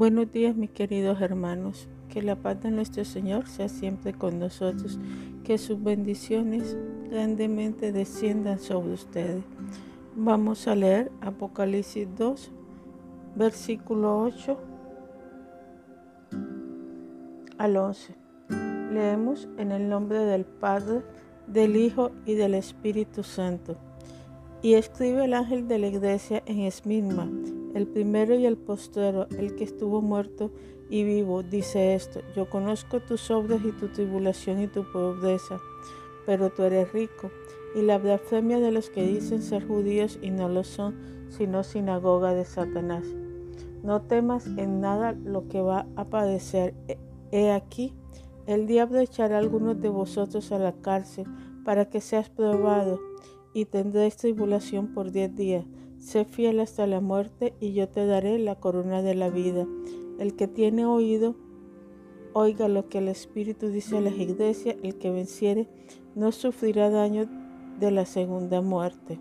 Buenos días mis queridos hermanos, que la paz de nuestro Señor sea siempre con nosotros, que sus bendiciones grandemente desciendan sobre ustedes. Vamos a leer Apocalipsis 2, versículo 8 al 11. Leemos en el nombre del Padre, del Hijo y del Espíritu Santo. Y escribe el ángel de la iglesia en Esmirna, el primero y el postero, el que estuvo muerto y vivo, dice esto, yo conozco tus obras y tu tribulación y tu pobreza, pero tú eres rico, y la blasfemia de los que dicen ser judíos y no lo son, sino sinagoga de Satanás. No temas en nada lo que va a padecer. He aquí, el diablo echará algunos de vosotros a la cárcel para que seas probado y tendréis tribulación por diez días. Sé fiel hasta la muerte y yo te daré la corona de la vida. El que tiene oído, oiga lo que el Espíritu dice a las iglesias. El que venciere no sufrirá daño de la segunda muerte.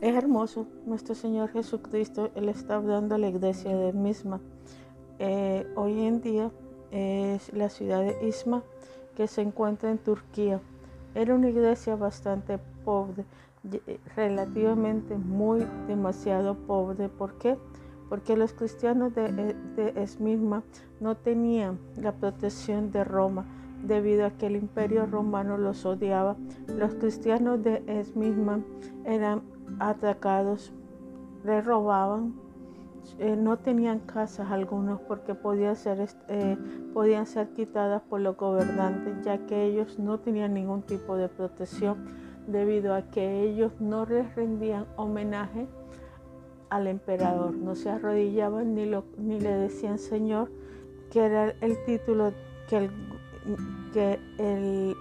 Es hermoso, nuestro Señor Jesucristo, Él está hablando a la iglesia de misma. Eh, hoy en día es la ciudad de Isma que se encuentra en Turquía. Era una iglesia bastante pobre, relativamente muy demasiado pobre. ¿Por qué? Porque los cristianos de, eh, de no tenían la protección de Roma debido a que el imperio romano los odiaba. Los cristianos de Esmirna eran atacados, les robaban, eh, no tenían casas algunos porque podían ser, podían ser quitadas por los gobernantes, ya que ellos no tenían ningún tipo de protección debido a que ellos no les rendían homenaje al emperador, no se arrodillaban ni, ni le decían Señor, que era el título que el, que el,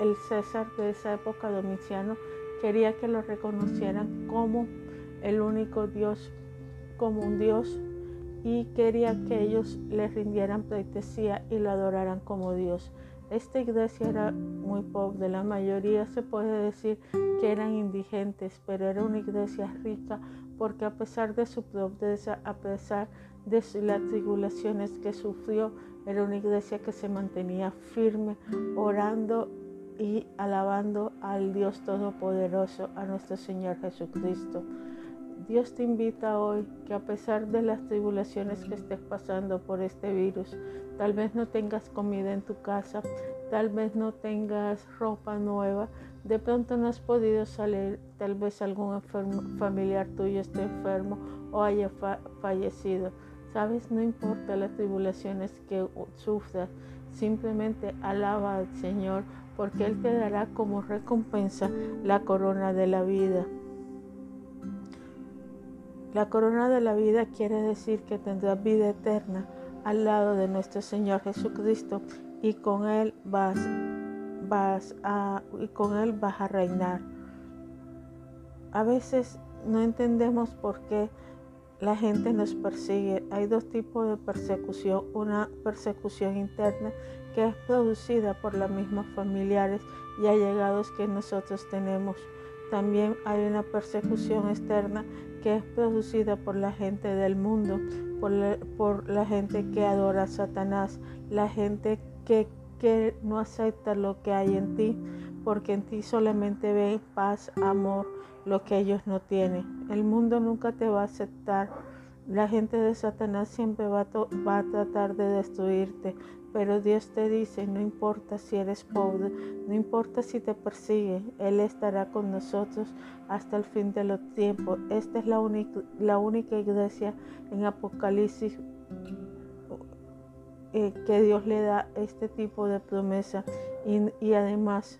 el César de esa época, Domiciano, quería que lo reconocieran como el único Dios, como un Dios, y quería que ellos le rindieran pleitesía y lo adoraran como Dios. Esta iglesia era muy pobre, la mayoría se puede decir que eran indigentes, pero era una iglesia rica porque a pesar de su pobreza, a pesar de las tribulaciones que sufrió, era una iglesia que se mantenía firme, orando y alabando al Dios Todopoderoso, a nuestro Señor Jesucristo. Dios te invita hoy que a pesar de las tribulaciones que estés pasando por este virus, tal vez no tengas comida en tu casa, tal vez no tengas ropa nueva, de pronto no has podido salir, tal vez algún familiar tuyo esté enfermo o haya fallecido. Sabes, no importa las tribulaciones que sufras, simplemente alaba al Señor porque Él te dará como recompensa la corona de la vida. La corona de la vida quiere decir que tendrás vida eterna al lado de nuestro Señor Jesucristo y con Él vas, vas a, y con Él vas a reinar. A veces no entendemos por qué la gente nos persigue. Hay dos tipos de persecución. Una persecución interna que es producida por las mismas familiares y allegados que nosotros tenemos. También hay una persecución externa que es producida por la gente del mundo, por la, gente que adora a Satanás, la gente que, que no acepta lo que hay en ti, porque en ti solamente ve paz, amor, lo que ellos no tienen. El mundo nunca te va a aceptar. La gente de Satanás siempre va va a tratar de destruirte, pero Dios te dice, no importa si eres pobre, no importa si te persigue, Él estará con nosotros hasta el fin de los tiempos. Esta es la única, iglesia en Apocalipsis eh, que Dios le da este tipo de promesa y, además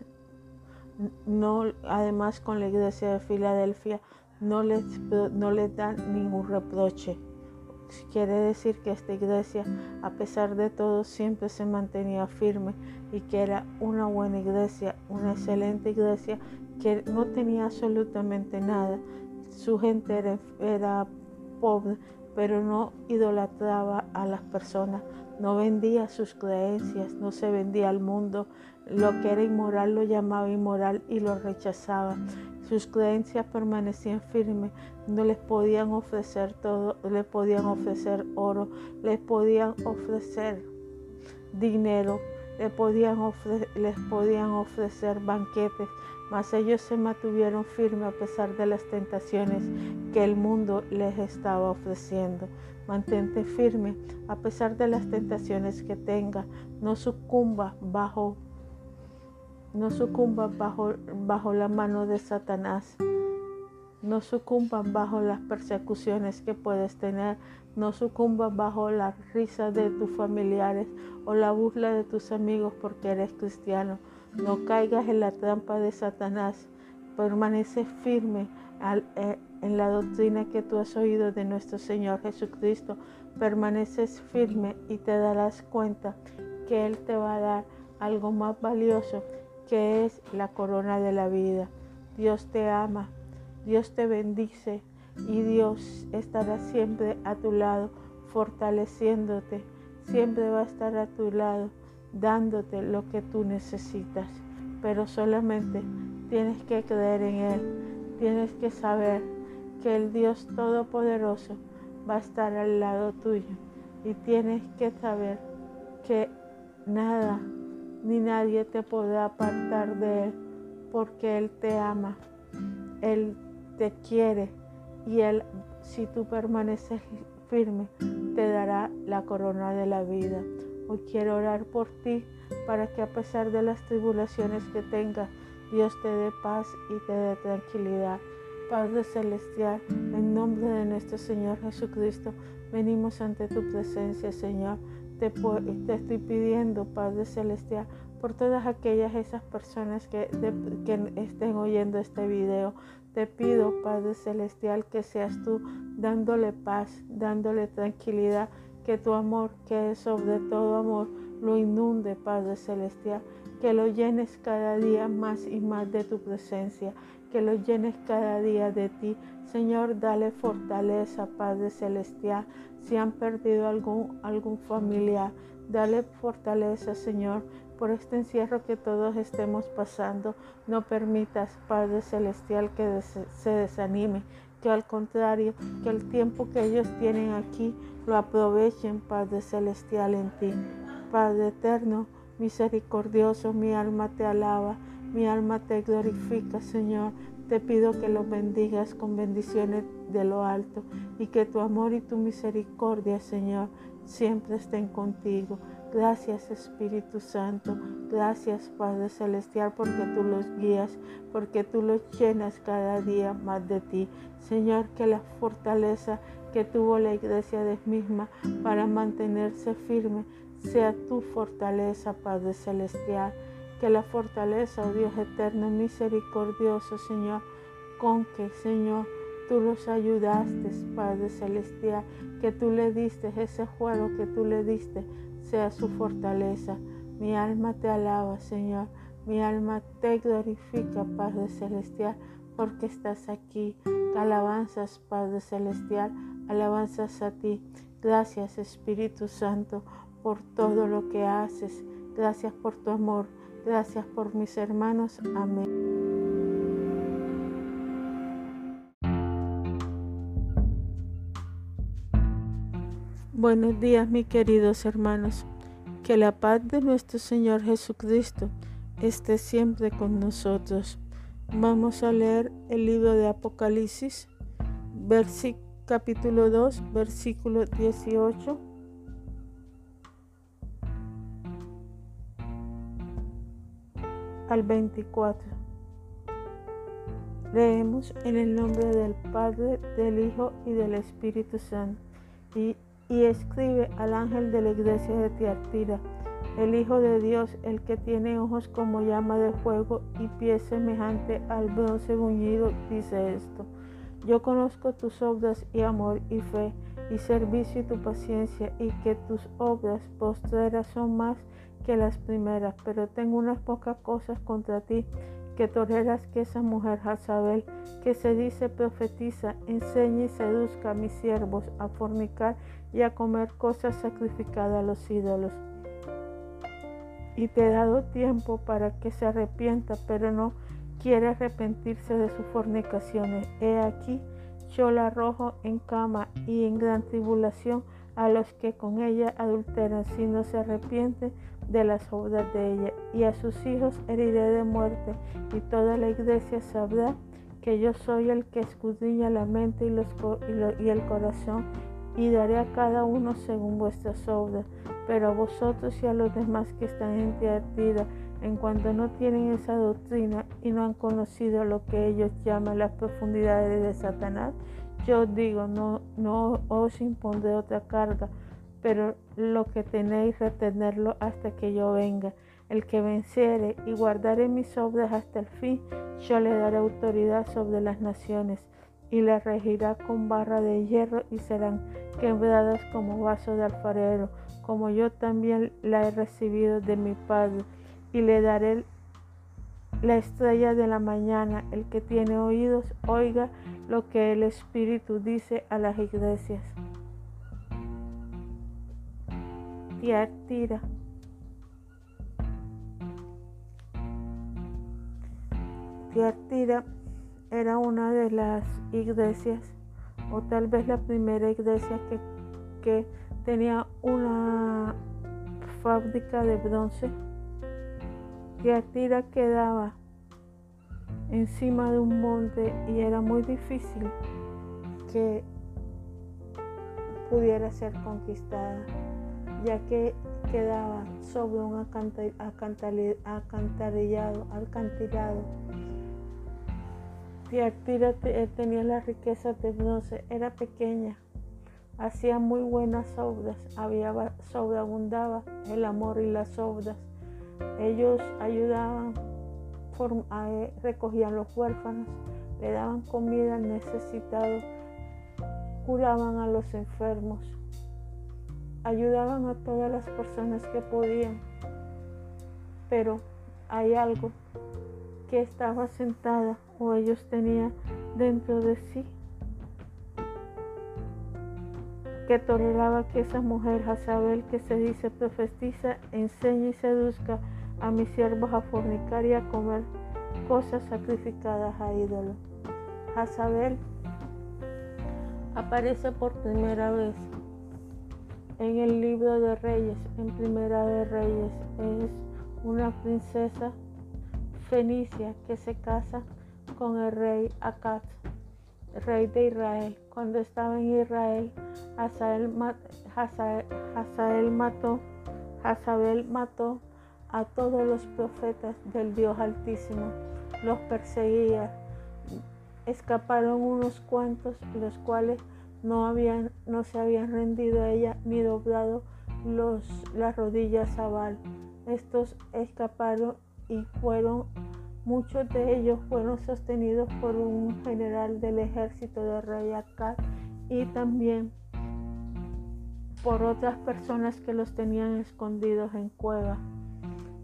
no además con la iglesia de Filadelfia no les, no les dan ningún reproche Quiere decir que esta iglesia, a pesar de todo, siempre se mantenía firme y que era una buena iglesia, una excelente iglesia que no tenía absolutamente nada. Su gente era, pobre, pero no idolatraba a las personas, no vendía sus creencias, no se vendía al mundo. Lo que era inmoral lo llamaba inmoral y lo rechazaba. Sus creencias permanecían firmes, no les podían ofrecer todo, les podían ofrecer oro, les podían ofrecer dinero, les podían, podían ofrecer banquetes, mas ellos se mantuvieron firmes a pesar de las tentaciones que el mundo les estaba ofreciendo. Mantente firme a pesar de las tentaciones que tenga. No sucumba bajo no sucumba bajo, bajo la mano de Satanás. No sucumban bajo las persecuciones que puedes tener. No sucumban bajo la risa de tus familiares o la burla de tus amigos porque eres cristiano. No caigas en la trampa de Satanás. Permanece firme eh, en la doctrina que tú has oído de nuestro Señor Jesucristo. Permaneces firme y te darás cuenta que Él te va a dar algo más valioso que es la corona de la vida. Dios te ama, Dios te bendice y Dios estará siempre a tu lado, fortaleciéndote. Siempre va a estar a tu lado dándote lo que tú necesitas. Pero solamente tienes que creer en Él. Tienes que saber que el Dios Todopoderoso va a estar al lado tuyo. Y tienes que saber que nada ni nadie te podrá apartar de Él porque Él te ama. Él te quiere y Él, si tú permaneces firme, te dará la corona de la vida. Hoy quiero orar por ti para que a pesar de las tribulaciones que tengas, Dios te dé paz y te dé tranquilidad. Padre Celestial, en nombre de nuestro Señor Jesucristo, venimos ante tu presencia, Señor. Te, estoy pidiendo, Padre Celestial, por todas aquellas esas personas que, que estén oyendo este video. Te pido, Padre Celestial, que seas tú dándole paz, dándole tranquilidad que tu amor, que es sobre todo amor, lo inunde, Padre Celestial, que lo llenes cada día más y más de tu presencia, que lo llenes cada día de ti. Señor, dale fortaleza, Padre Celestial. Si han perdido algún, algún familiar, dale fortaleza, Señor, por este encierro que todos estemos pasando. No permitas, Padre Celestial, que se desanime, que al contrario, que el tiempo que ellos tienen aquí lo aprovechen, Padre Celestial, en ti. Padre eterno, misericordioso, mi alma te alaba, mi alma te glorifica, Señor. Te pido que los bendigas con bendiciones de lo alto y que tu amor y tu misericordia, Señor, siempre estén contigo. Gracias Espíritu Santo, gracias Padre Celestial porque tú los guías, porque tú los llenas cada día más de ti. Señor, que la fortaleza que tuvo la iglesia de misma para mantenerse firme sea tu fortaleza, Padre Celestial. Que la fortaleza, oh Dios eterno, misericordioso, Señor, con que, Señor, tú los ayudaste, Padre Celestial, que tú le diste ese juego que tú le diste sea su fortaleza. Mi alma te alaba, Señor. Mi alma te glorifica, Padre Celestial, porque estás aquí. Alabanzas, Padre Celestial, alabanzas a ti. Gracias, Espíritu Santo, por todo lo que haces. Gracias por tu amor. Gracias por mis hermanos. Amén. Buenos días, mis queridos hermanos. Que la paz de nuestro Señor Jesucristo esté siempre con nosotros. Vamos a leer el libro de Apocalipsis, capítulo 2, versículo 18. Al 24. Leemos en el nombre del Padre, del Hijo y del Espíritu Santo. Y y escribe al ángel de la iglesia de Tiatira, el Hijo de Dios, el que tiene ojos como llama de fuego y pies semejante al bronce buñido, dice esto. Yo conozco tus obras y amor y fe y servicio y tu paciencia y que tus obras postreras son más que las primeras, pero tengo unas pocas cosas contra ti que toleras que esa mujer Jazabel, que se dice profetiza, enseñe y seduzca a mis siervos a fornicar y a comer cosas sacrificadas a los ídolos. Y te he dado tiempo para que se arrepienta, pero no quiere arrepentirse de sus fornicaciones. He aquí, yo la arrojo en cama y en gran tribulación a los que con ella adulteran, si no se arrepienten de las obras de ella. Y a sus hijos heriré de muerte, y toda la iglesia sabrá que yo soy el que escudriña la mente y, el corazón, y daré a cada uno según vuestras obras. Pero a vosotros y a los demás que están en Tiatira, en cuanto no tienen esa doctrina y no han conocido lo que ellos llaman las profundidades de Satanás, yo digo, no, no os impondré otra carga, pero lo que tenéis retenerlo hasta que yo venga. El que venciere y guardare mis obras hasta el fin, yo le daré autoridad sobre las naciones y le regirá con barra de hierro y serán quebradas como vaso de alfarero, como yo también la he recibido de mi Padre y le daré la estrella de la mañana. El que tiene oídos, oiga lo que el Espíritu dice a las iglesias. Tiatira era una de las iglesias, o tal vez la primera iglesia que, que tenía una fábrica de bronce. Tiatira quedaba encima de un monte y era muy difícil que pudiera ser conquistada, ya que quedaba sobre un acantarillado, alcantilado. Tiatira tenía la riqueza de bronce, era pequeña, hacía muy buenas obras, había sobreabundaba el amor y las obras ellos ayudaban, eh, recogían los huérfanos, le daban comida al necesitado, curaban a los enfermos, ayudaban a todas las personas que podían. Pero hay algo que estaba sentada o ellos tenían dentro de sí que toleraba que esa mujer, Jazabel, que se dice profetiza, enseñe y seduzca a mis siervos a fornicar y a comer cosas sacrificadas a ídolos. Jazabel aparece por primera vez en el libro de Reyes, en Primera de Reyes. Es una princesa fenicia que se casa con el rey Akat, rey de Israel. Cuando estaba en Israel, Hazael, mató, mató a todos los profetas del Dios Altísimo. Los perseguía. Escaparon unos cuantos, los cuales no, no se habían rendido a ella ni doblado los, las rodillas a Baal. Estos escaparon y fueron, muchos de ellos fueron sostenidos por un general del ejército de rey Akkad y también por otras personas que los tenían escondidos en cuevas.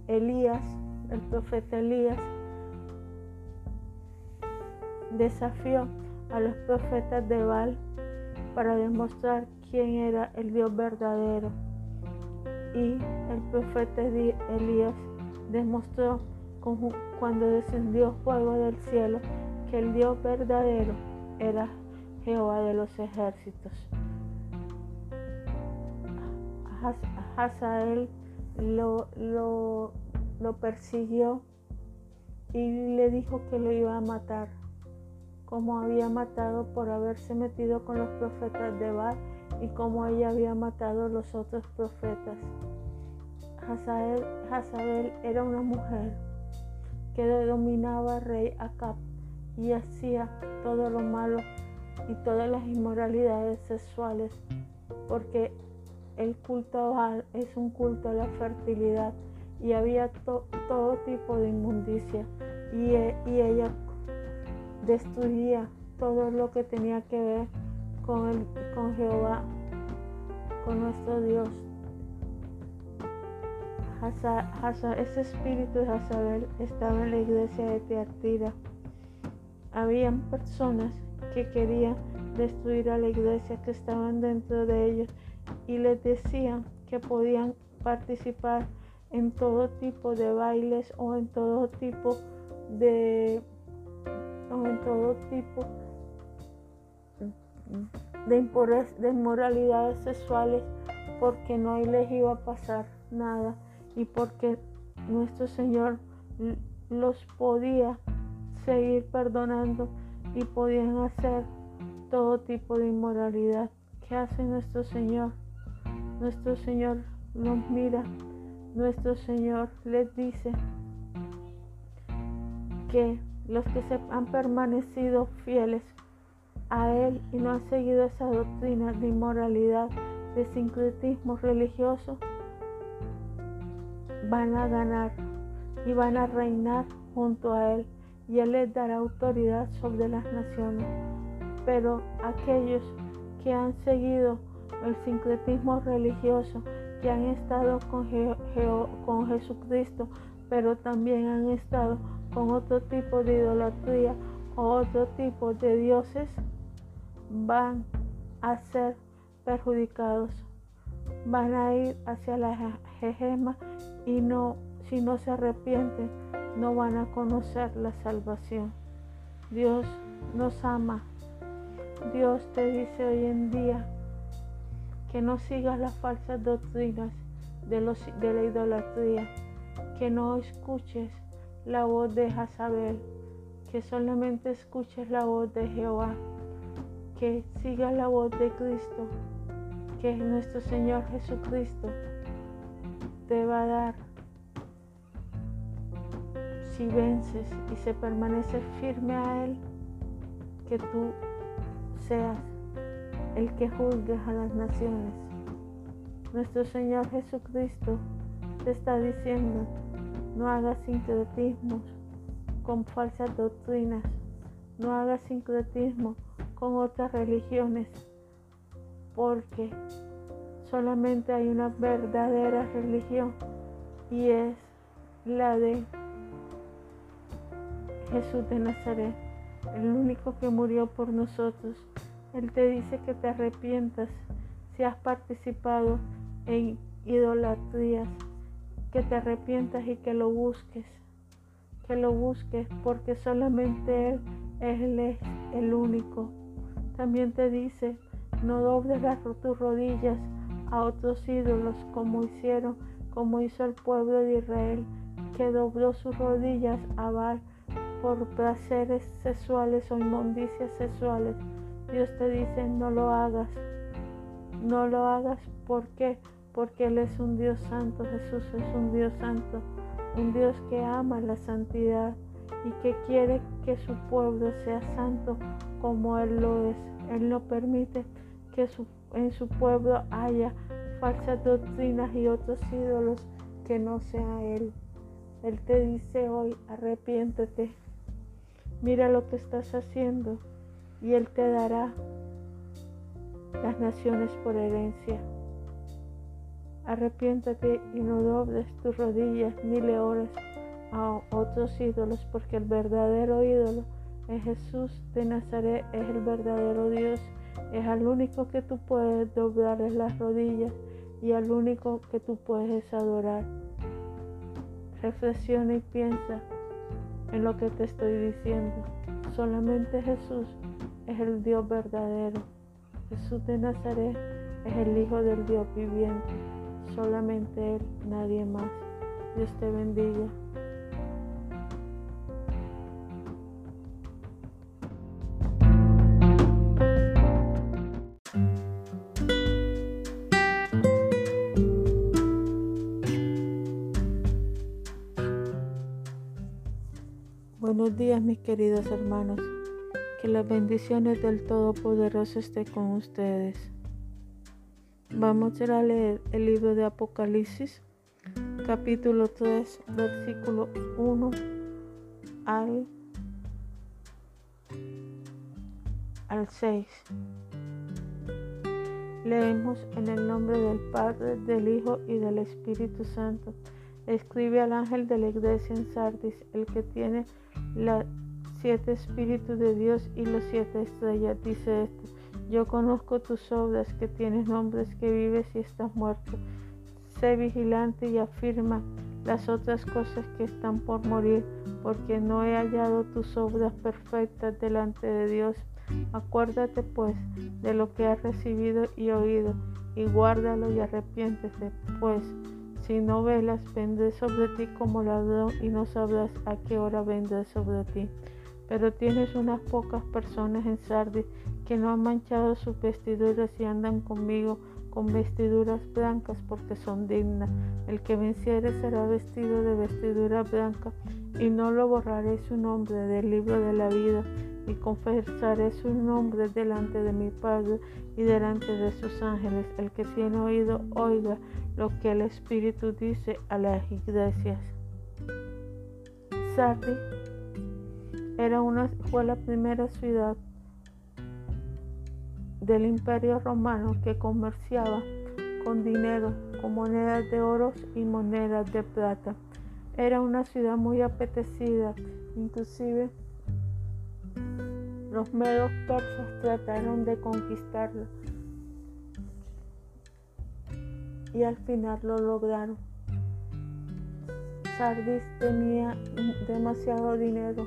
Elías, el profeta Elías, desafió a los profetas de Baal para demostrar quién era el Dios verdadero. Y el profeta Elías demostró cuando descendió fuego del cielo que el Dios verdadero era Jehová de los ejércitos. Hazael lo, lo, persiguió y le dijo que lo iba a matar, como había matado por haberse metido con los profetas de Baal y como ella había matado a los otros profetas. Hazael, era una mujer que dominaba al rey Acab y hacía todo lo malo y todas las inmoralidades sexuales, porque el culto a es un culto a la fertilidad y había todo tipo de inmundicia y, e, y, ella destruía todo lo que tenía que ver con, el, con Jehová, con nuestro Dios. ese espíritu de Jazabel estaba en la iglesia de Teatira. Habían personas que querían destruir a la iglesia que estaban dentro de ellos y les decían que podían participar en todo tipo de bailes o en todo tipo de o en todo tipo de, de inmoralidades sexuales porque no les iba a pasar nada y porque nuestro Señor los podía seguir perdonando y podían hacer todo tipo de inmoralidad. ¿Qué hace nuestro Señor? Nuestro Señor los mira, nuestro Señor les dice que los que se han permanecido fieles a Él y no han seguido esa doctrina de inmoralidad, de sincretismo religioso, van a ganar y van a reinar junto a Él y Él les dará autoridad sobre las naciones. Pero aquellos que han seguido el sincretismo religioso, que han estado con, con Jesucristo, pero también han estado con otro tipo de idolatría o otro tipo de dioses, van a ser perjudicados. Van a ir hacia la jejema y no, si no se arrepienten, no van a conocer la salvación. Dios nos ama. Dios te dice hoy en día que no sigas las falsas doctrinas de, los, de la idolatría, que no escuches la voz de Jazabel, que solamente escuches la voz de Jehová, que sigas la voz de Cristo, que nuestro Señor Jesucristo te va a dar si vences y se permanece firme a Él, que tú seas el que juzgues a las naciones. Nuestro Señor Jesucristo te está diciendo, no hagas sincretismos con falsas doctrinas, no hagas sincretismo con otras religiones, porque solamente hay una verdadera religión y es la de Jesús de Nazaret, el único que murió por nosotros. Él te dice que te arrepientas si has participado en idolatrías, que te arrepientas y que lo busques, que lo busques porque solamente Él, es el único. También te dice, no dobles tus rodillas a otros ídolos como hicieron, como hizo el pueblo de Israel, que dobló sus rodillas a Baal por placeres sexuales o inmundicias sexuales. Dios te dice, no lo hagas. No lo hagas. ¿Por qué? Porque Él es un Dios santo. Jesús es un Dios santo. Un Dios que ama la santidad y que quiere que su pueblo sea santo como Él lo es. Él no permite que en su pueblo haya falsas doctrinas y otros ídolos que no sea Él. Él te dice hoy, arrepiéntete. Mira lo que estás haciendo y Él te dará las naciones por herencia. Arrepiéntate y no dobles tus rodillas ni le ores a otros ídolos, porque el verdadero ídolo es Jesús de Nazaret, es el verdadero Dios, es al único que tú puedes doblarle las rodillas y al único que tú puedes adorar. Reflexiona y piensa en lo que te estoy diciendo. Solamente Jesús es el Dios verdadero. Jesús de Nazaret es el Hijo del Dios viviente. Solamente Él, nadie más. Dios te bendiga. Buenos días mis queridos hermanos. Que las bendiciones del Todopoderoso estén con ustedes. Vamos a leer el libro de Apocalipsis, capítulo 3, versículo 1 al, al 6. Leemos en el nombre del Padre, del Hijo y del Espíritu Santo. Escribe al ángel de la iglesia en Sardis, el que tiene los siete espíritus de Dios y los siete estrellas. Dice esto, yo conozco tus obras, que tienes nombres, que vives y estás muerto. Sé vigilante y afirma las otras cosas que están por morir, porque no he hallado tus obras perfectas delante de Dios. Acuérdate pues de lo que has recibido y oído, y guárdalo y arrepiéntese, pues si no velas, vendré sobre ti como ladrón y no sabrás a qué hora vendré sobre ti. Pero tienes unas pocas personas en Sardis que no han manchado sus vestiduras y andan conmigo con vestiduras blancas porque son dignas. El que venciere será vestido de vestidura blanca y no lo borraré su nombre del libro de la vida y confesaré su nombre delante de mi Padre y delante de sus ángeles. El que tiene oído, oiga lo que el Espíritu dice a las iglesias. Sardi era una, fue la primera ciudad del Imperio Romano que comerciaba con dinero, con monedas de oro y monedas de plata. Era una ciudad muy apetecida, inclusive los medos persas trataron de conquistarla y al final lo lograron. Sardis tenía demasiado dinero,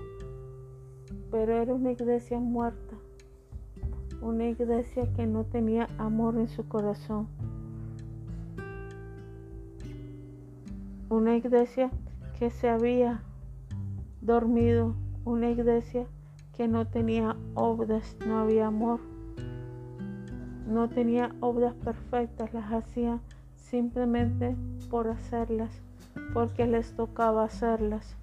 pero era una iglesia muerta, una iglesia que no tenía amor en su corazón, una iglesia que se había dormido, una iglesia que no tenía obras, no había amor. No tenía obras perfectas, las hacía simplemente por hacerlas, porque les tocaba hacerlas.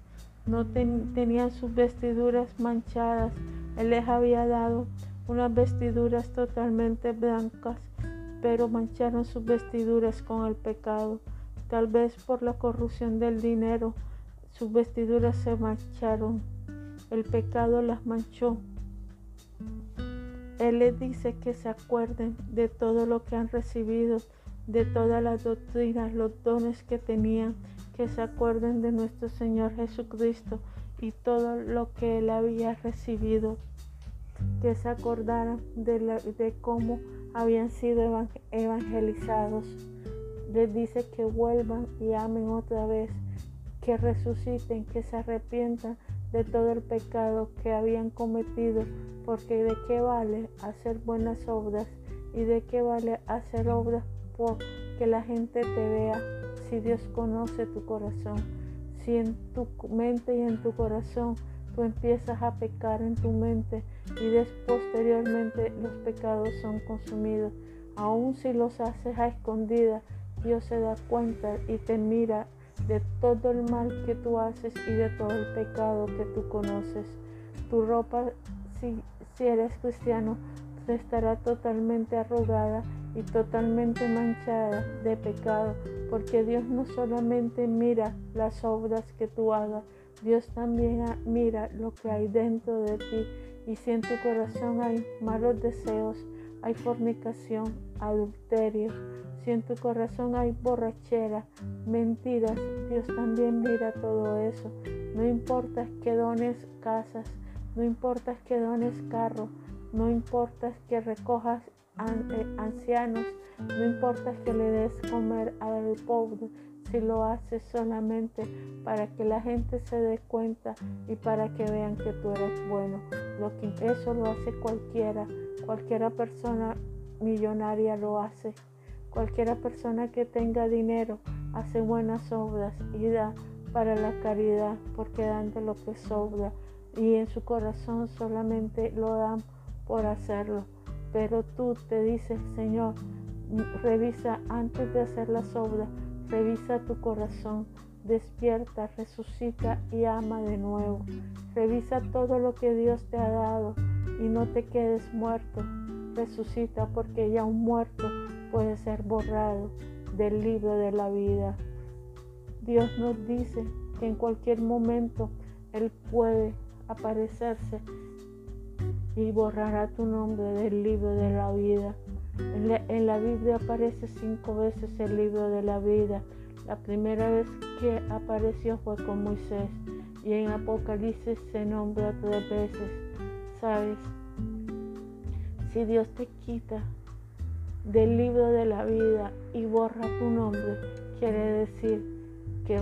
No tenían sus vestiduras manchadas. Él les había dado unas vestiduras totalmente blancas, pero mancharon sus vestiduras con el pecado. Tal vez por la corrupción del dinero, sus vestiduras se mancharon el pecado las manchó. Él les dice que se acuerden de todo lo que han recibido, de todas las doctrinas, los dones que tenían, que se acuerden de nuestro Señor Jesucristo y todo lo que Él había recibido, que se acordaran de, cómo habían sido evangelizados. Les dice que vuelvan y amen otra vez, que resuciten, que se arrepientan de todo el pecado que habían cometido, porque de qué vale hacer buenas obras y de qué vale hacer obras por que la gente te vea si Dios conoce tu corazón. Si en tu mente y en tu corazón tú empiezas a pecar en tu mente y después posteriormente los pecados son consumidos, aun si los haces a escondidas, Dios se da cuenta y te mira de todo el mal que tú haces y de todo el pecado que tú conoces. Tu ropa, si, si eres cristiano, estará totalmente arrugada y totalmente manchada de pecado, porque Dios no solamente mira las obras que tú hagas, Dios también mira lo que hay dentro de ti. Y si en tu corazón hay malos deseos, hay fornicación, adulterio, si en tu corazón hay borrachera, mentiras, Dios también mira todo eso. No importa que dones casas, no importa que dones carro, no importa que recojas ancianos, no importa que le des comer al pobre, si lo haces solamente para que la gente se dé cuenta y para que vean que tú eres bueno. Lo que eso lo hace cualquiera, cualquiera persona millonaria lo hace. Cualquiera persona que tenga dinero hace buenas obras y da para la caridad porque dan de lo que sobra y en su corazón solamente lo dan por hacerlo. Pero tú te dices, Señor, revisa antes de hacer las obras, revisa tu corazón, despierta, resucita y ama de nuevo. Revisa todo lo que Dios te ha dado y no te quedes muerto. Resucita porque ya un muerto puede ser borrado del libro de la vida. Dios nos dice que en cualquier momento Él puede aparecerse y borrará tu nombre del libro de la vida. En la, Biblia aparece cinco veces el libro de la vida. La primera vez que apareció fue con Moisés y en Apocalipsis se nombra tres veces. ¿Sabes? Si Dios te quita del libro de la vida y borra tu nombre, quiere decir que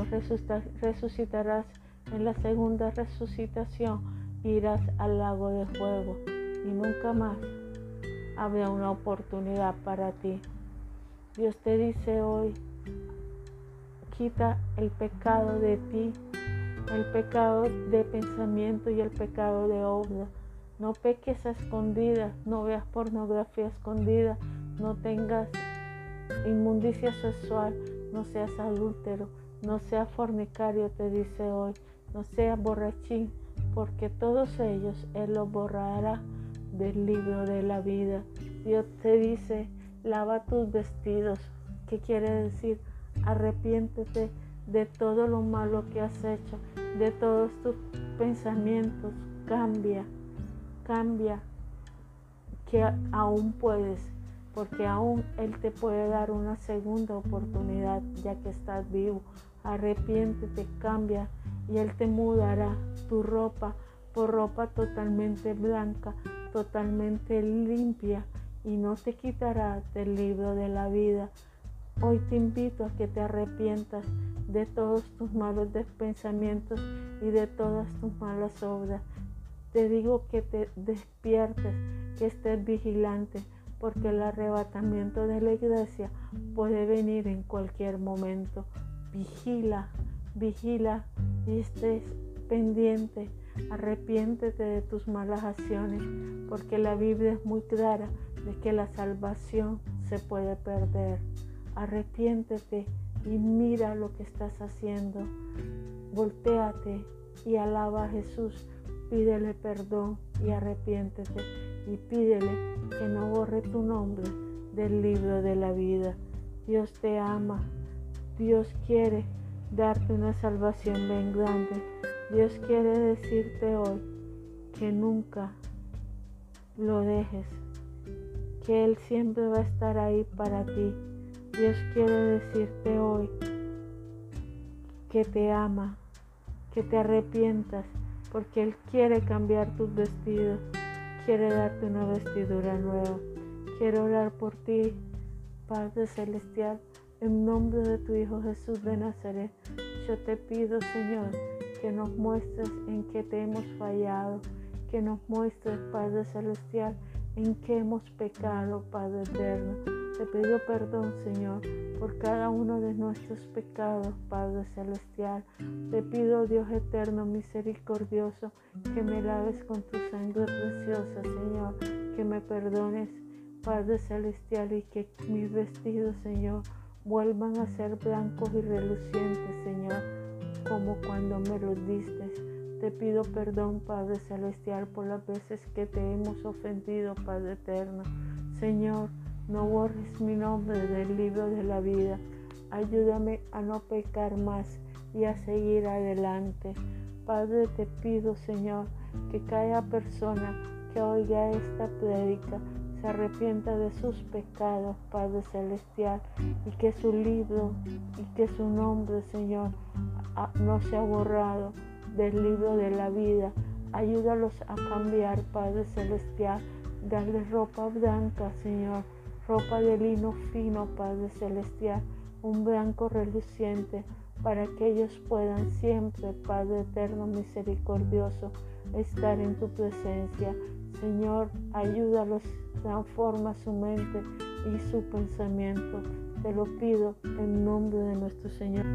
resucitarás en la segunda resucitación, irás al lago de fuego y nunca más habrá una oportunidad para ti. Dios te dice hoy, quita el pecado de ti, el pecado de pensamiento y el pecado de obra no peques a escondidas, no veas pornografía escondida, no tengas inmundicia sexual, no seas adúltero, no seas fornicario, te dice hoy, no seas borrachín, porque todos ellos Él los borrará del libro de la vida. Dios te dice, lava tus vestidos. ¿Qué quiere decir? Arrepiéntete de todo lo malo que has hecho, de todos tus pensamientos. Cambia, cambia, que aún puedes, porque aún Él te puede dar una segunda oportunidad ya que estás vivo. Arrepiéntete, cambia y Él te mudará tu ropa por ropa totalmente blanca, totalmente limpia y no te quitará del libro de la vida. Hoy te invito a que te arrepientas de todos tus malos pensamientos y de todas tus malas obras te digo que te despiertes, que estés vigilante, porque el arrebatamiento de la iglesia puede venir en cualquier momento. Vigila, vigila y estés pendiente. Arrepiéntete de tus malas acciones, porque la Biblia es muy clara de que la salvación se puede perder. Arrepiéntete y mira lo que estás haciendo. Voltéate y alaba a Jesús Pídele perdón y arrepiéntete y pídele que no borre tu nombre del libro de la vida. Dios te ama. Dios quiere darte una salvación bien grande. Dios quiere decirte hoy que nunca lo dejes, que Él siempre va a estar ahí para ti. Dios quiere decirte hoy que te ama, que te arrepientas porque Él quiere cambiar tus vestidos, quiere darte una vestidura nueva. Quiero orar por ti, Padre Celestial, en nombre de tu Hijo Jesús de Nazaret. Yo te pido, Señor, que nos muestres en qué te hemos fallado, que nos muestres, Padre Celestial, en qué hemos pecado, Padre Eterno te pido perdón, Señor, por cada uno de nuestros pecados, Padre Celestial. Te pido, Dios eterno, misericordioso, que me laves con tu sangre preciosa, Señor, que me perdones, Padre Celestial, y que mis vestidos, Señor, vuelvan a ser blancos y relucientes, Señor, como cuando me los diste. Te pido perdón, Padre Celestial, por las veces que te hemos ofendido, Padre Eterno. Señor, no borres mi nombre del libro de la vida. Ayúdame a no pecar más y a seguir adelante. Padre, te pido, Señor, que cada persona que oiga esta prédica se arrepienta de sus pecados, Padre Celestial, y que su libro y que su nombre, Señor, no sea borrado del libro de la vida. Ayúdalos a cambiar, Padre Celestial. Darle ropa blanca, Señor ropa de lino fino, Padre Celestial, un blanco reluciente, para que ellos puedan siempre, Padre Eterno Misericordioso, estar en tu presencia. Señor, ayúdalos, transforma su mente y su pensamiento. Te lo pido en nombre de nuestro Señor.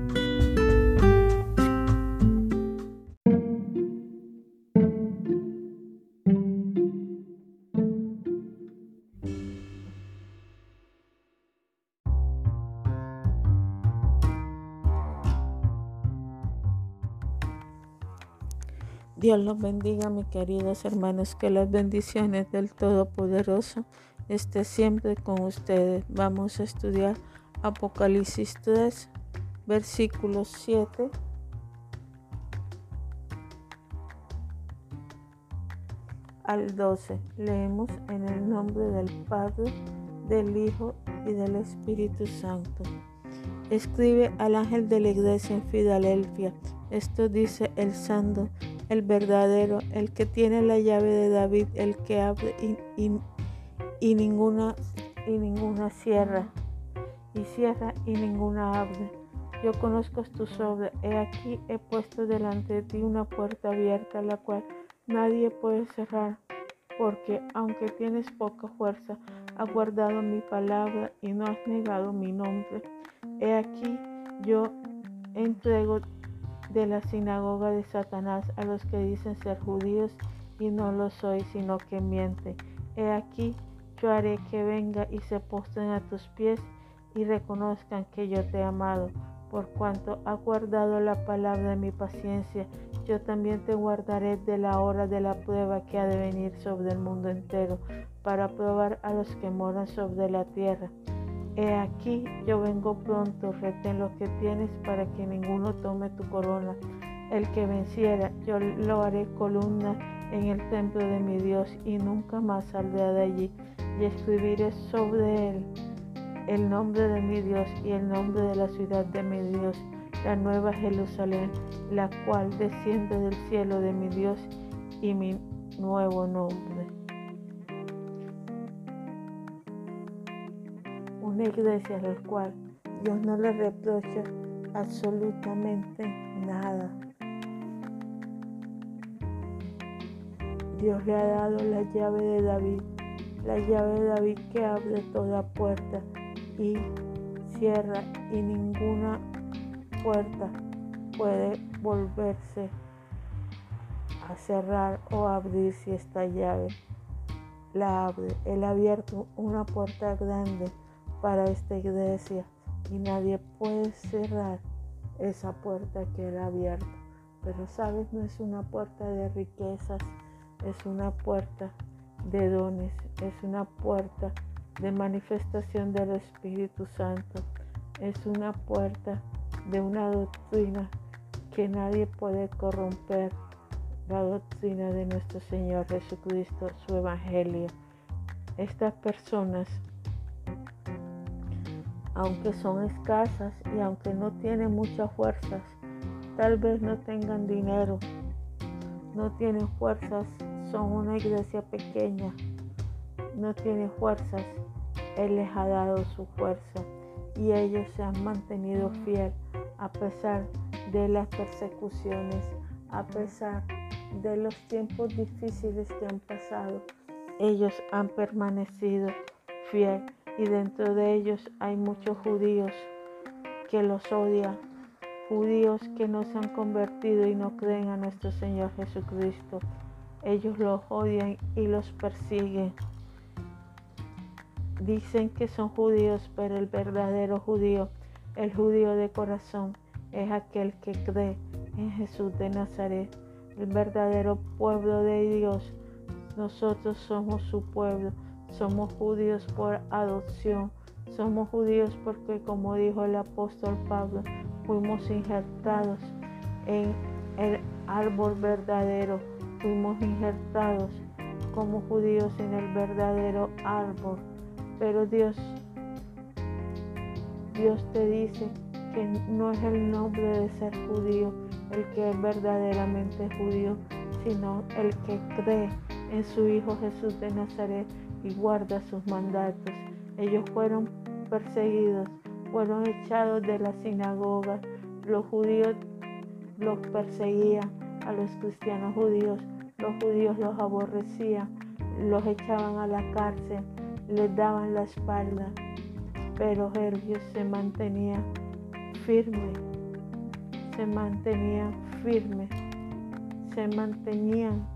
Dios los bendiga, mis queridos hermanos, que las bendiciones del Todopoderoso esté siempre con ustedes. Vamos a estudiar Apocalipsis 3, versículos 7 al 12. Leemos en el nombre del Padre, del Hijo y del Espíritu Santo. Escribe al ángel de la iglesia en Filadelfia. Esto dice el santo, el verdadero, el que tiene la llave de David, el que abre y, ninguna y ninguna cierra, y cierra y ninguna abre. Yo conozco tus obras. He aquí he puesto delante de ti una puerta abierta, la cual nadie puede cerrar, porque aunque tienes poca fuerza, has guardado mi palabra y no has negado mi nombre. He aquí yo entrego de la sinagoga de Satanás a los que dicen ser judíos y no lo soy, sino que mienten. He aquí yo haré que venga y se postren a tus pies y reconozcan que yo te he amado. Por cuanto has guardado la palabra de mi paciencia, yo también te guardaré de la hora de la prueba que ha de venir sobre el mundo entero, para probar a los que moran sobre la tierra. He aquí, yo vengo pronto, retén lo que tienes para que ninguno tome tu corona. El que venciera, yo lo haré columna en el templo de mi Dios y nunca más saldrá de allí. Y escribiré sobre él el nombre de mi Dios y el nombre de la ciudad de mi Dios, la nueva Jerusalén, la cual desciende del cielo de mi Dios y mi nuevo nombre. Una iglesia a la cual Dios no le reprocha absolutamente nada. Dios le ha dado la llave de David, la llave de David que abre toda puerta y cierra y ninguna puerta puede volverse a cerrar o abrir si esta llave la abre. Él ha abierto una puerta grande para esta iglesia y nadie puede cerrar esa puerta que era abierta. Pero sabes, no es una puerta de riquezas, es una puerta de dones, es una puerta de manifestación del Espíritu Santo, es una puerta de una doctrina que nadie puede corromper, la doctrina de nuestro Señor Jesucristo, su Evangelio. Estas personas aunque son escasas y aunque no tienen muchas fuerzas, tal vez no tengan dinero, no tienen fuerzas, son una iglesia pequeña, no tienen fuerzas, Él les ha dado su fuerza y ellos se han mantenido fiel a pesar de las persecuciones, a pesar de los tiempos difíciles que han pasado. Ellos han permanecido fiel y dentro de ellos hay muchos judíos que los odian, judíos que no se han convertido y no creen a nuestro Señor Jesucristo. Ellos los odian y los persiguen. Dicen que son judíos, pero el verdadero judío, el judío de corazón, es aquel que cree en Jesús de Nazaret, el verdadero pueblo de Dios. Nosotros somos su pueblo somos judíos por adopción. Somos judíos porque, como dijo el apóstol Pablo, fuimos injertados en el árbol verdadero. Fuimos injertados como judíos en el verdadero árbol. Pero Dios, Dios te dice que no es el nombre de ser judío el que es verdaderamente judío, sino el que cree en su Hijo Jesús de Nazaret y guarda sus mandatos. Ellos fueron perseguidos, fueron echados de la sinagoga. Los judíos los perseguían a los cristianos judíos. Los judíos los aborrecían, los echaban a la cárcel, les daban la espalda. Pero ellos se mantenían firmes, se mantenían firmes, se mantenían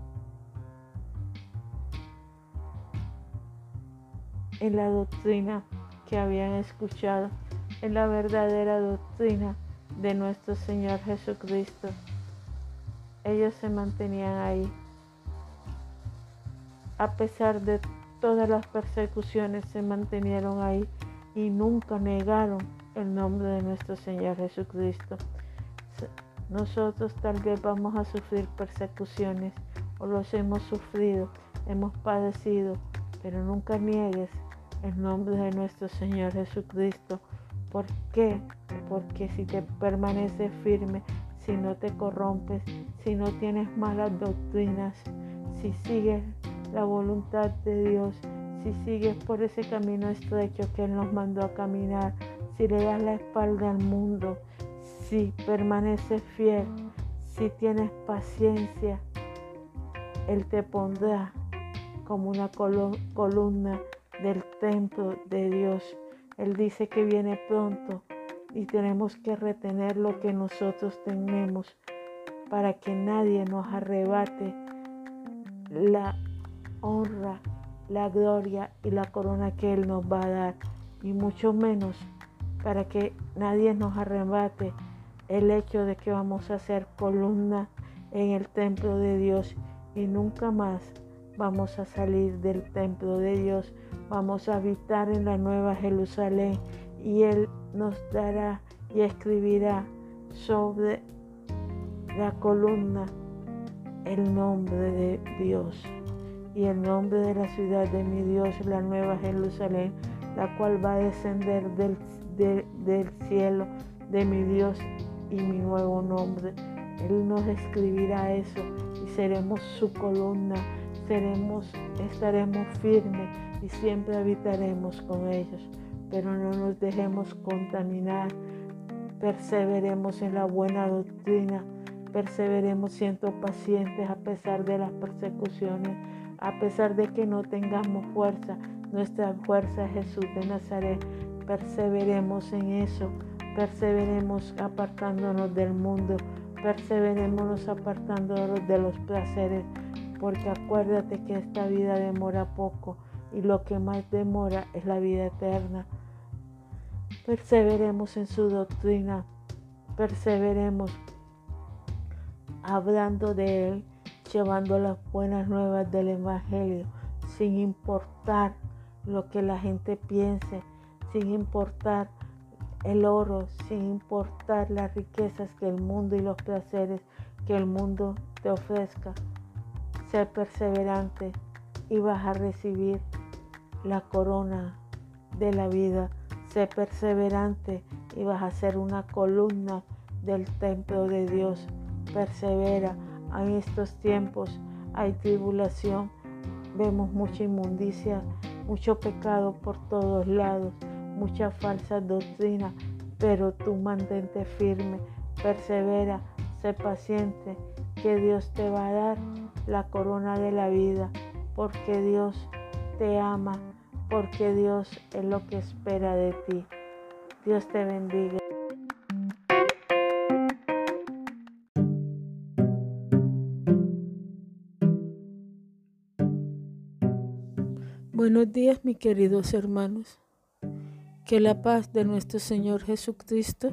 en la doctrina que habían escuchado, en la verdadera doctrina de nuestro Señor Jesucristo. Ellos se mantenían ahí. A pesar de todas las persecuciones, se mantenieron ahí y nunca negaron el nombre de nuestro Señor Jesucristo. Nosotros tal vez vamos a sufrir persecuciones o los hemos sufrido, hemos padecido, pero nunca niegues el nombre de nuestro Señor Jesucristo, ¿Por qué? Porque si te permaneces firme, si no te corrompes, si no tienes malas doctrinas, si sigues la voluntad de Dios, si sigues por ese camino estrecho que Él nos mandó a caminar, si le das la espalda al mundo, si permaneces fiel, si tienes paciencia, Él te pondrá como una columna del templo de Dios. Él dice que viene pronto y tenemos que retener lo que nosotros tenemos para que nadie nos arrebate la honra, la gloria y la corona que Él nos va a dar, y mucho menos para que nadie nos arrebate el hecho de que vamos a ser columna en el templo de Dios y nunca más vamos a salir del templo de Dios, vamos a habitar en la nueva Jerusalén y Él nos dará y escribirá sobre la columna el nombre de Dios y el nombre de la ciudad de mi Dios, la nueva Jerusalén, la cual va a descender del, cielo de mi Dios y mi nuevo nombre. Él nos escribirá eso y seremos su columna, seremos, estaremos firmes y siempre habitaremos con ellos. Pero no nos dejemos contaminar, perseveremos en la buena doctrina, perseveremos siendo pacientes a pesar de las persecuciones a pesar de que no tengamos fuerza, nuestra fuerza es Jesús de Nazaret. Perseveremos en eso, perseveremos apartándonos del mundo, perseveremos apartándonos de los placeres, porque acuérdate que esta vida demora poco y lo que más demora es la vida eterna. Perseveremos en su doctrina, perseveremos hablando de Él llevando las buenas nuevas del Evangelio, sin importar lo que la gente piense, sin importar el oro, sin importar las riquezas que el mundo y los placeres que el mundo te ofrezca. Sé perseverante y vas a recibir la corona de la vida. Sé perseverante y vas a ser una columna del templo de Dios. Persevera en estos tiempos hay tribulación, vemos mucha inmundicia, mucho pecado por todos lados, mucha falsa doctrina, pero tú mantente firme, persevera, sé paciente, que Dios te va a dar la corona de la vida, porque Dios te ama, porque Dios es lo que espera de ti. Dios te bendiga. Buenos días, mis queridos hermanos. Que la paz de nuestro Señor Jesucristo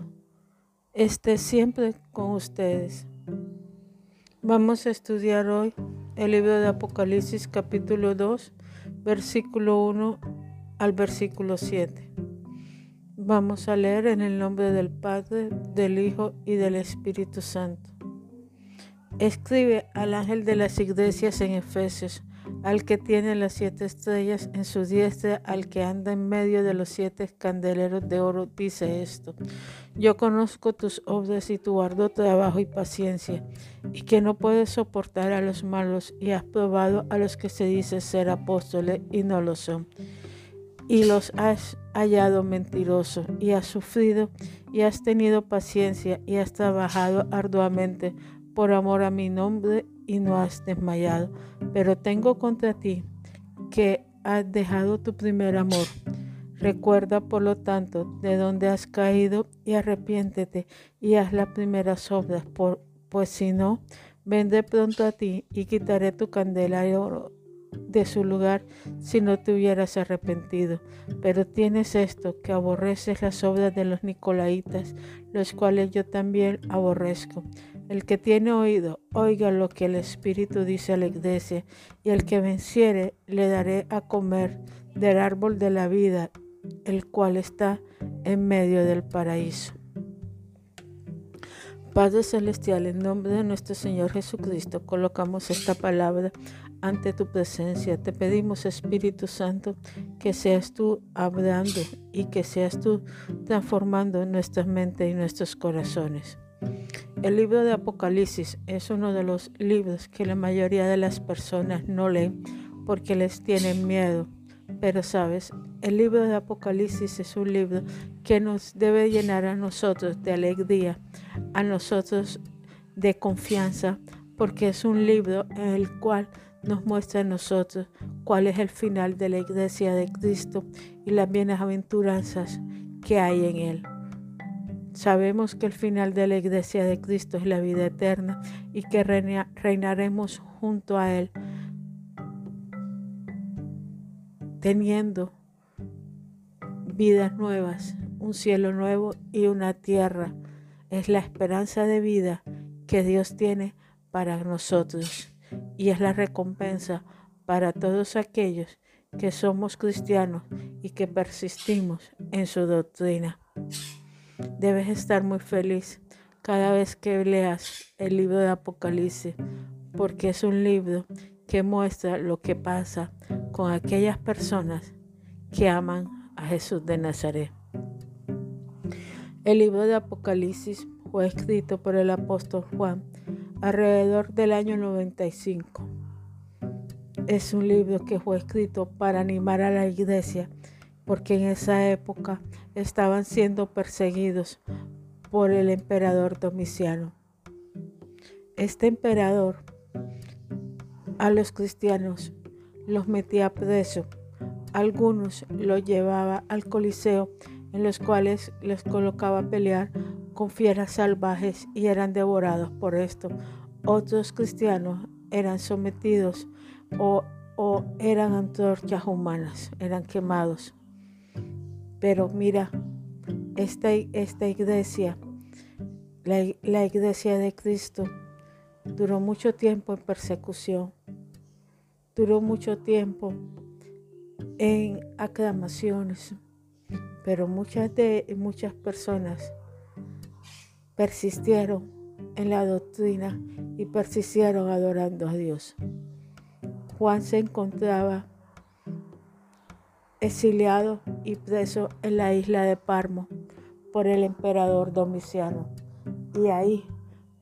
esté siempre con ustedes. Vamos a estudiar hoy el libro de Apocalipsis capítulo 2, versículo 1 al versículo 7. Vamos a leer en el nombre del Padre, del Hijo y del Espíritu Santo. Escribe al ángel de las iglesias en Efesios al que tiene las siete estrellas en su diestra, al que anda en medio de los siete candeleros de oro, dice esto. Yo conozco tus obras y tu arduo trabajo y paciencia, y que no puedes soportar a los malos, y has probado a los que se dice ser apóstoles y no lo son. Y los has hallado mentirosos, y has sufrido, y has tenido paciencia, y has trabajado arduamente por amor a mi nombre y no has desmayado. Pero tengo contra ti que has dejado tu primer amor. Recuerda, por lo tanto, de dónde has caído y arrepiéntete y haz las primeras obras, pues si no, vendré pronto a ti y quitaré tu candelario de su lugar si no te hubieras arrepentido. Pero tienes esto, que aborreces las obras de los nicolaitas, los cuales yo también aborrezco. El que tiene oído, oiga lo que el Espíritu dice a la iglesia, y el que venciere le daré a comer del árbol de la vida, el cual está en medio del paraíso. Padre Celestial, en nombre de nuestro Señor Jesucristo, colocamos esta palabra ante tu presencia. Te pedimos, Espíritu Santo, que seas tú hablando y que seas tú transformando nuestra mente y nuestros corazones. El libro de Apocalipsis es uno de los libros que la mayoría de las personas no leen porque les tienen miedo. Pero sabes, el libro de Apocalipsis es un libro que nos debe llenar a nosotros de alegría, a nosotros de confianza, porque es un libro en el cual nos muestra a nosotros cuál es el final de la iglesia de Cristo y las bienaventuranzas que hay en él. Sabemos que el final de la iglesia de Cristo es la vida eterna y que reinaremos junto a Él, teniendo vidas nuevas, un cielo nuevo y una tierra. Es la esperanza de vida que Dios tiene para nosotros y es la recompensa para todos aquellos que somos cristianos y que persistimos en su doctrina. Debes estar muy feliz cada vez que leas el libro de Apocalipsis, porque es un libro que muestra lo que pasa con aquellas personas que aman a Jesús de Nazaret. El libro de Apocalipsis fue escrito por el apóstol Juan alrededor del año 95. Es un libro que fue escrito para animar a la iglesia, porque en esa época estaban siendo perseguidos por el emperador Domiciano. Este emperador a los cristianos los metía preso. Algunos los llevaba al Coliseo, en los cuales les colocaba a pelear con fieras salvajes y eran devorados por esto. Otros cristianos eran sometidos o, o eran antorchas humanas, eran quemados. Pero mira, esta, esta iglesia, la, iglesia de Cristo, duró mucho tiempo en persecución, duró mucho tiempo en aclamaciones, pero muchas de muchas personas persistieron en la doctrina y persistieron adorando a Dios. Juan se encontraba exiliado y preso en la isla de Parmo por el emperador Domiciano. Y ahí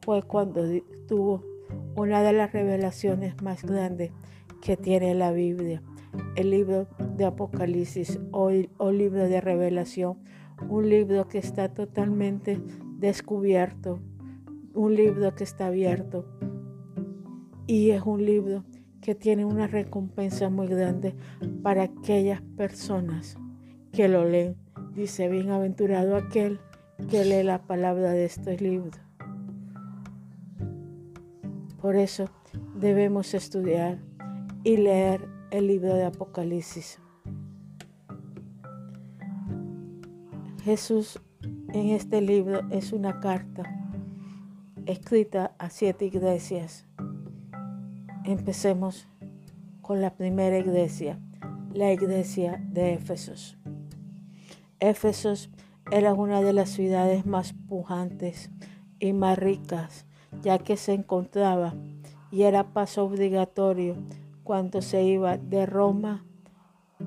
fue cuando tuvo una de las revelaciones más grandes que tiene la Biblia, el libro de Apocalipsis o, o libro de revelación, un libro que está totalmente descubierto, un libro que está abierto y es un libro que tiene una recompensa muy grande para aquellas personas que lo leen. Dice, bienaventurado aquel que lee la palabra de este libro. Por eso debemos estudiar y leer el libro de Apocalipsis. Jesús en este libro es una carta escrita a siete iglesias Empecemos con la primera iglesia, la iglesia de Éfesos. Éfesos era una de las ciudades más pujantes y más ricas, ya que se encontraba y era paso obligatorio cuando se iba de Roma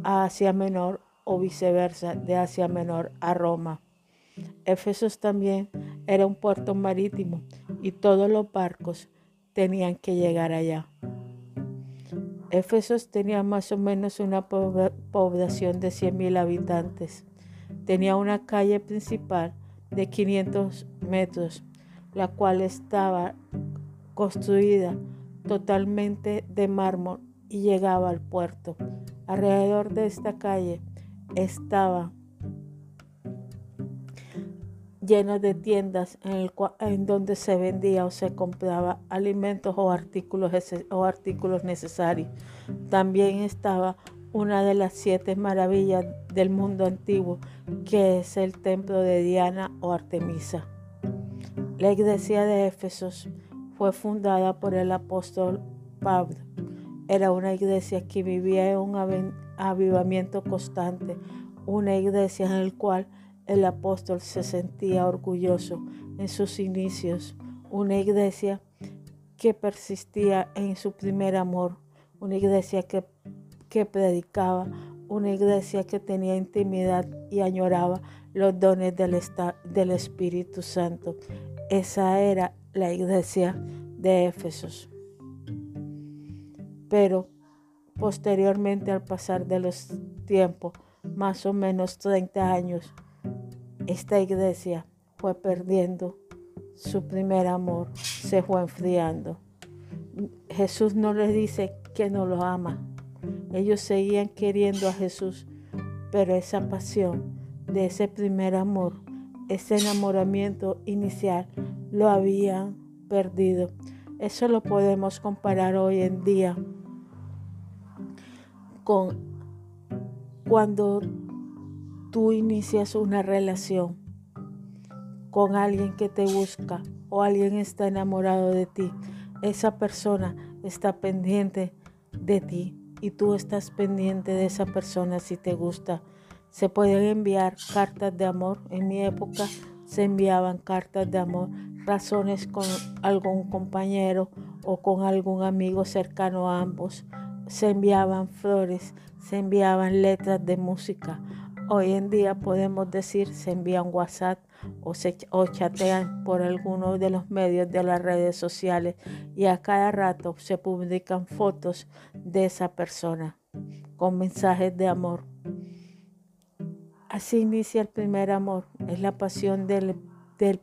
a Asia Menor o viceversa, de Asia Menor a Roma. Éfesos también era un puerto marítimo y todos los barcos tenían que llegar allá. Éfesos tenía más o menos una población de 100.000 habitantes. Tenía una calle principal de 500 metros, la cual estaba construida totalmente de mármol y llegaba al puerto. Alrededor de esta calle estaba lleno de tiendas en, donde se vendía o se compraba alimentos o artículos, o artículos necesarios. También estaba una de las siete maravillas del mundo antiguo, que es el templo de Diana o Artemisa. La iglesia de Éfesos fue fundada por el apóstol Pablo. Era una iglesia que vivía en un avivamiento constante, una iglesia en la cual el apóstol se sentía orgulloso en sus inicios, una iglesia que persistía en su primer amor, una iglesia que, que predicaba, una iglesia que tenía intimidad y añoraba los dones del, del Espíritu Santo. Esa era la iglesia de Éfesos. Pero posteriormente al pasar de los tiempos, más o menos 30 años, esta iglesia fue perdiendo su primer amor, se fue enfriando. Jesús no les dice que no lo ama. Ellos seguían queriendo a Jesús, pero esa pasión de ese primer amor, ese enamoramiento inicial, lo habían perdido. Eso lo podemos comparar hoy en día con cuando tú inicias una relación con alguien que te busca o alguien está enamorado de ti. Esa persona está pendiente de ti y tú estás pendiente de esa persona si te gusta. Se pueden enviar cartas de amor. En mi época se enviaban cartas de amor, razones con algún compañero o con algún amigo cercano a ambos. Se enviaban flores, se enviaban letras de música. Hoy en día podemos decir se envían WhatsApp o, se, o chatean por alguno de los medios de las redes sociales y a cada rato se publican fotos de esa persona con mensajes de amor. Así inicia el primer amor, es la pasión del,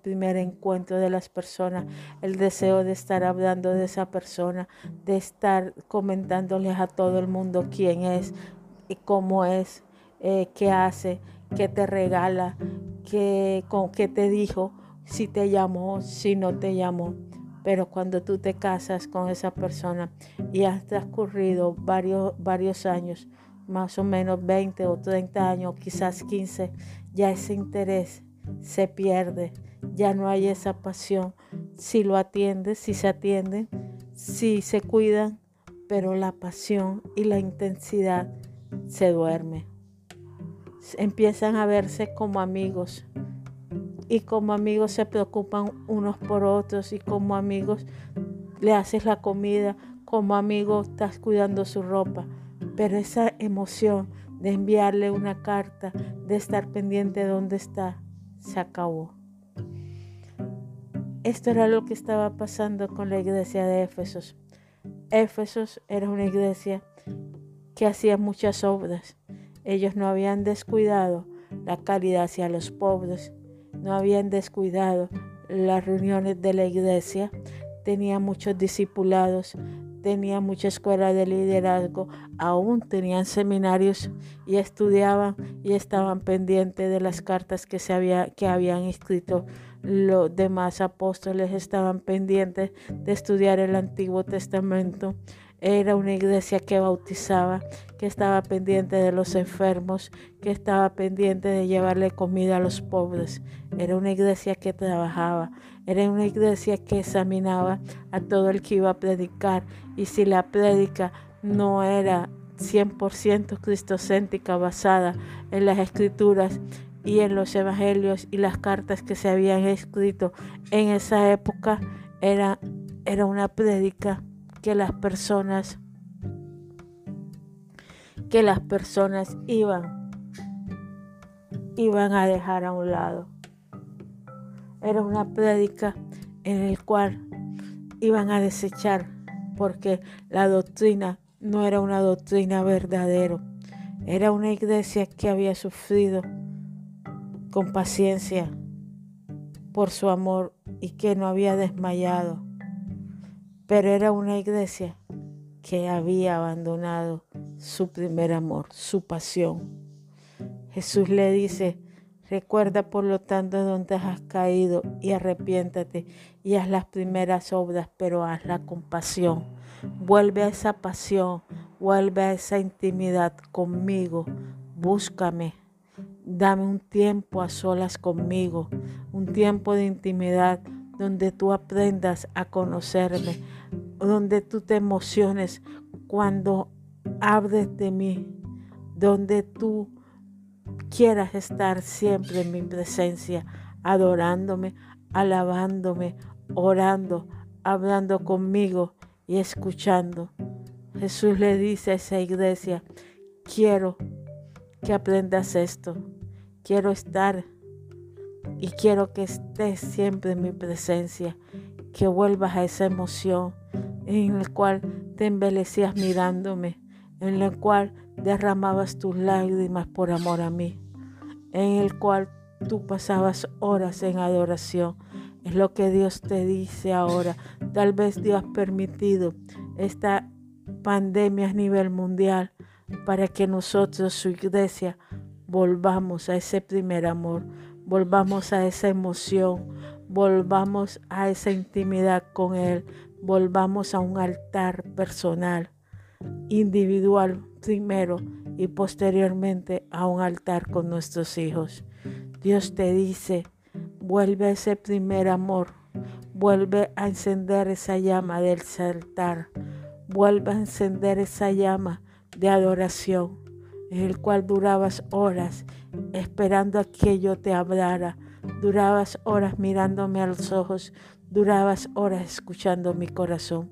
primer encuentro de las personas, el deseo de estar hablando de esa persona, de estar comentándoles a todo el mundo quién es y cómo es, eh, qué hace, qué te regala, qué, con qué te dijo, si te llamó, si no te llamó. Pero cuando tú te casas con esa persona y has transcurrido varios, varios años, más o menos 20 o 30 años, quizás 15, ya ese interés se pierde, ya no hay esa pasión. Si lo atiendes, si se atienden, si se cuidan, pero la pasión y la intensidad se duerme. Empiezan a verse como amigos y como amigos se preocupan unos por otros y como amigos le haces la comida, como amigos estás cuidando su ropa pero esa emoción de enviarle una carta, de estar pendiente de dónde está, se acabó. Esto era lo que estaba pasando con la iglesia de Éfesos. Éfesos era una iglesia que hacía muchas obras. Ellos no habían descuidado la caridad hacia los pobres, no habían descuidado las reuniones de la iglesia, tenía muchos discipulados, tenía mucha escuela de liderazgo, aún tenían seminarios y estudiaban y estaban pendientes de las cartas que, se había, que habían escrito los demás apóstoles, estaban pendientes de estudiar el Antiguo Testamento. Era una iglesia que bautizaba, que estaba pendiente de los enfermos, que estaba pendiente de llevarle comida a los pobres. Era una iglesia que trabajaba, era una iglesia que examinaba a todo el que iba a predicar y si la prédica no era 100% cristocéntrica basada en las escrituras y en los evangelios y las cartas que se habían escrito en esa época, era, era una prédica que las personas que las personas iban iban a dejar a un lado. Era una prédica en el cual iban a desechar porque la doctrina no era una doctrina verdadera. Era una iglesia que había sufrido con paciencia por su amor y que no había desmayado. Pero era una iglesia que había abandonado su primer amor, su pasión. Jesús le dice, recuerda por lo tanto donde has caído y arrepiéntate y haz las primeras obras, pero hazla con pasión. Vuelve a esa pasión, vuelve a esa intimidad conmigo, búscame. Dame un tiempo a solas conmigo, un tiempo de intimidad donde tú aprendas a conocerme, donde tú te emociones cuando hables de mí, donde tú quieras estar siempre en mi presencia, adorándome, alabándome, orando, hablando conmigo y escuchando. Jesús le dice a esa iglesia, quiero que aprendas esto, quiero estar y quiero que estés siempre en mi presencia, que vuelvas a esa emoción en la cual te embelecías mirándome, en la cual derramabas tus lágrimas por amor a mí, en el cual tú pasabas horas en adoración. Es lo que Dios te dice ahora. Tal vez Dios ha permitido esta pandemia a nivel mundial para que nosotros, su iglesia, volvamos a ese primer amor, volvamos a esa emoción, volvamos a esa intimidad con Él, volvamos a un altar personal, individual primero y posteriormente a un altar con nuestros hijos. Dios te dice, vuelve a ese primer amor, vuelve a encender esa llama del altar, vuelve a encender esa llama de adoración en el cual durabas horas esperando a que yo te hablara, durabas horas mirándome a los ojos, durabas horas escuchando mi corazón.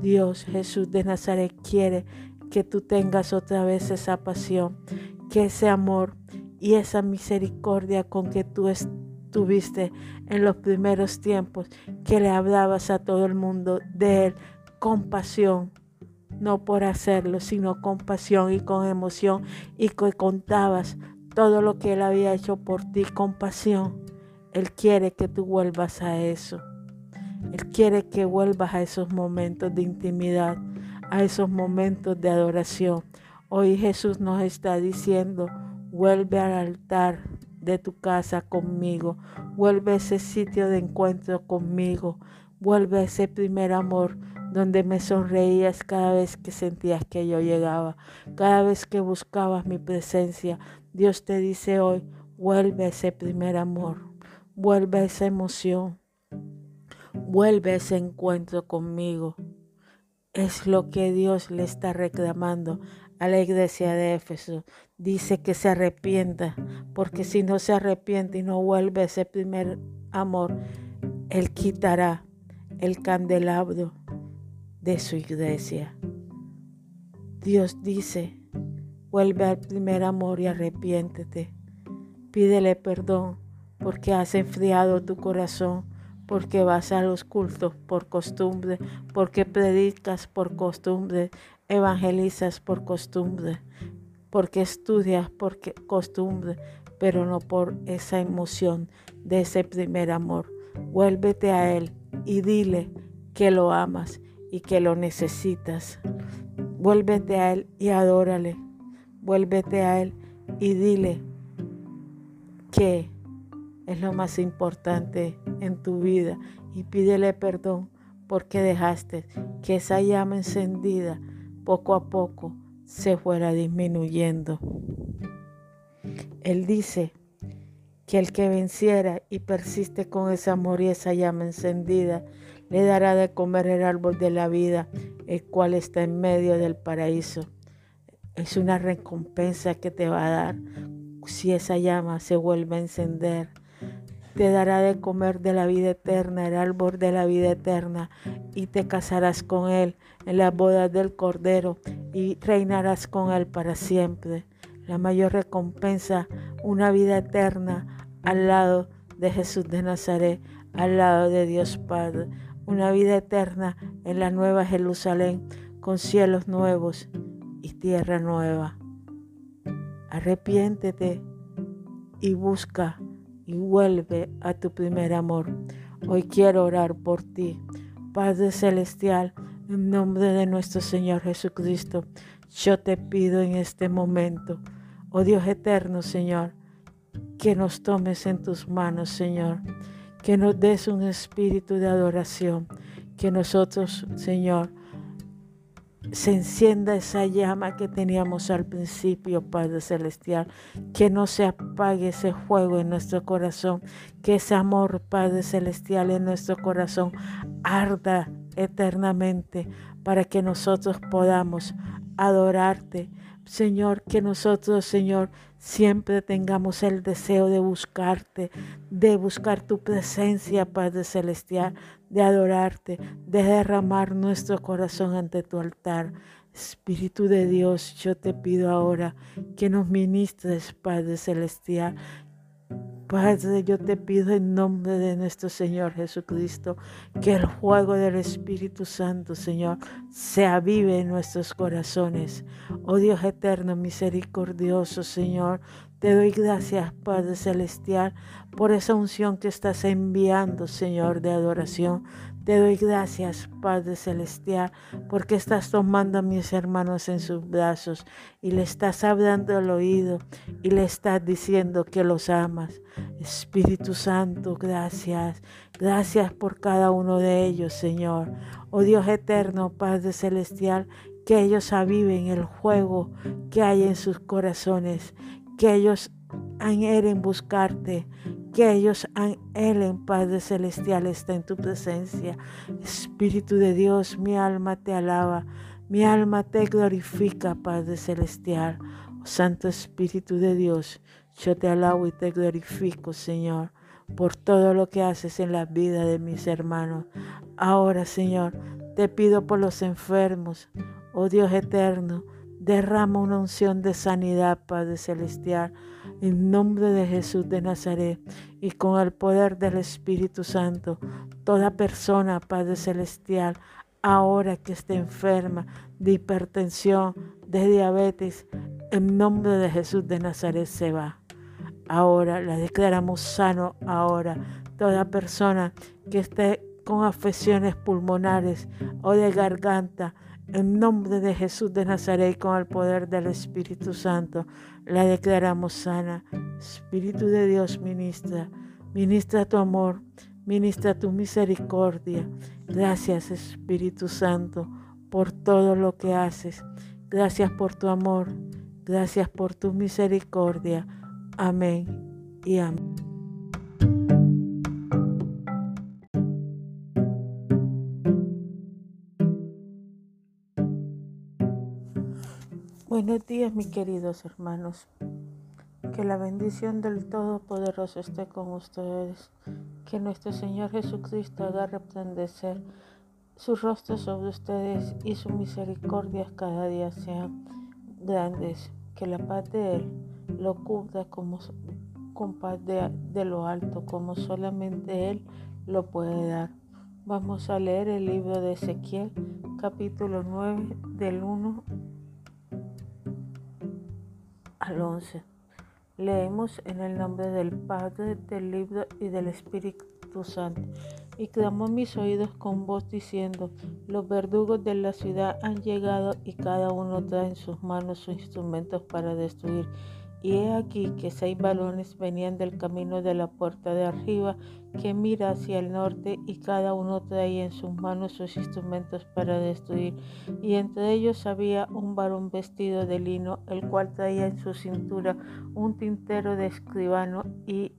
Dios Jesús de Nazaret quiere que tú tengas otra vez esa pasión, que ese amor y esa misericordia con que tú estuviste en los primeros tiempos, que le hablabas a todo el mundo de él con pasión, no por hacerlo, sino con pasión y con emoción, y que contabas todo lo que Él había hecho por ti con pasión. Él quiere que tú vuelvas a eso. Él quiere que vuelvas a esos momentos de intimidad, a esos momentos de adoración. Hoy Jesús nos está diciendo, vuelve al altar de tu casa conmigo, vuelve a ese sitio de encuentro conmigo, vuelve a ese primer amor donde me sonreías cada vez que sentías que yo llegaba, cada vez que buscabas mi presencia. Dios te dice hoy, vuelve ese primer amor, vuelve esa emoción, vuelve ese encuentro conmigo. Es lo que Dios le está reclamando a la iglesia de Éfeso. Dice que se arrepienta, porque si no se arrepiente y no vuelve ese primer amor, Él quitará el candelabro de su iglesia. Dios dice, vuelve al primer amor y arrepiéntete. Pídele perdón porque has enfriado tu corazón, porque vas a los cultos por costumbre, porque predicas por costumbre, evangelizas por costumbre, porque estudias por costumbre, pero no por esa emoción de ese primer amor. Vuélvete a Él y dile que lo amas y que lo necesitas. Vuélvete a Él y adórale. Vuélvete a Él y dile que es lo más importante en tu vida y pídele perdón porque dejaste que esa llama encendida poco a poco se fuera disminuyendo. Él dice que el que venciera y persiste con ese amor y esa llama encendida, le dará de comer el árbol de la vida, el cual está en medio del paraíso. Es una recompensa que te va a dar si esa llama se vuelve a encender. Te dará de comer de la vida eterna, el árbol de la vida eterna, y te casarás con él en las bodas del Cordero y reinarás con él para siempre. La mayor recompensa, una vida eterna al lado de Jesús de Nazaret, al lado de Dios Padre una vida eterna en la nueva Jerusalén, con cielos nuevos y tierra nueva. Arrepiéntete y busca y vuelve a tu primer amor. Hoy quiero orar por ti. Padre Celestial, en nombre de nuestro Señor Jesucristo, yo te pido en este momento, oh Dios eterno, Señor, que nos tomes en tus manos, Señor que nos des un espíritu de adoración, que nosotros, Señor, se encienda esa llama que teníamos al principio, Padre Celestial, que no se apague ese fuego en nuestro corazón, que ese amor, Padre Celestial, en nuestro corazón arda eternamente para que nosotros podamos adorarte, Señor, que nosotros, Señor, siempre tengamos el deseo de buscarte, de buscar tu presencia, Padre Celestial, de adorarte, de derramar nuestro corazón ante tu altar. Espíritu de Dios, yo te pido ahora que nos ministres, Padre Celestial, Padre, yo te pido en nombre de nuestro Señor Jesucristo que el fuego del Espíritu Santo, Señor, se avive en nuestros corazones. Oh Dios eterno, misericordioso, Señor, te doy gracias, Padre Celestial, por esa unción que estás enviando, Señor, de adoración. Te doy gracias, Padre Celestial, porque estás tomando a mis hermanos en sus brazos y le estás hablando al oído y le estás diciendo que los amas. Espíritu Santo, gracias. Gracias por cada uno de ellos, Señor. Oh Dios eterno, Padre Celestial, que ellos aviven el fuego que hay en sus corazones, que ellos anhelen buscarte, que ellos anhelen, Padre Celestial, está en tu presencia. Espíritu de Dios, mi alma te alaba, mi alma te glorifica, Padre Celestial. Oh, Santo Espíritu de Dios, yo te alabo y te glorifico, Señor, por todo lo que haces en la vida de mis hermanos. Ahora, Señor, te pido por los enfermos, oh Dios eterno, derrama una unción de sanidad, Padre Celestial en nombre de Jesús de Nazaret y con el poder del Espíritu Santo, toda persona, Padre Celestial, ahora que esté enferma de hipertensión, de diabetes, en nombre de Jesús de Nazaret se va. Ahora la declaramos sano ahora. Toda persona que esté con afecciones pulmonares o de garganta, en nombre de Jesús de Nazaret, con el poder del Espíritu Santo, la declaramos sana. Espíritu de Dios, ministra, ministra tu amor, ministra tu misericordia. Gracias, Espíritu Santo, por todo lo que haces. Gracias por tu amor. Gracias por tu misericordia. Amén y amén. Buenos días, mis queridos hermanos. Que la bendición del Todopoderoso esté con ustedes. Que nuestro Señor Jesucristo haga resplandecer su rostro sobre ustedes y su misericordia cada día sean grandes. Que la paz de Él lo cubra como, con paz de, de lo alto, como solamente Él lo puede dar. Vamos a leer el libro de Ezequiel, capítulo 9, del 1 al 11. Leemos en el nombre del Padre, del libro y del Espíritu Santo. Y clamó mis oídos con voz diciendo, los verdugos de la ciudad han llegado y cada uno trae en sus manos sus instrumentos para destruir. Y he aquí que seis balones venían del camino de la puerta de arriba que mira hacia el norte y cada uno traía en sus manos sus instrumentos para destruir. Y entre ellos había un varón vestido de lino, el cual traía en su cintura un tintero de escribano y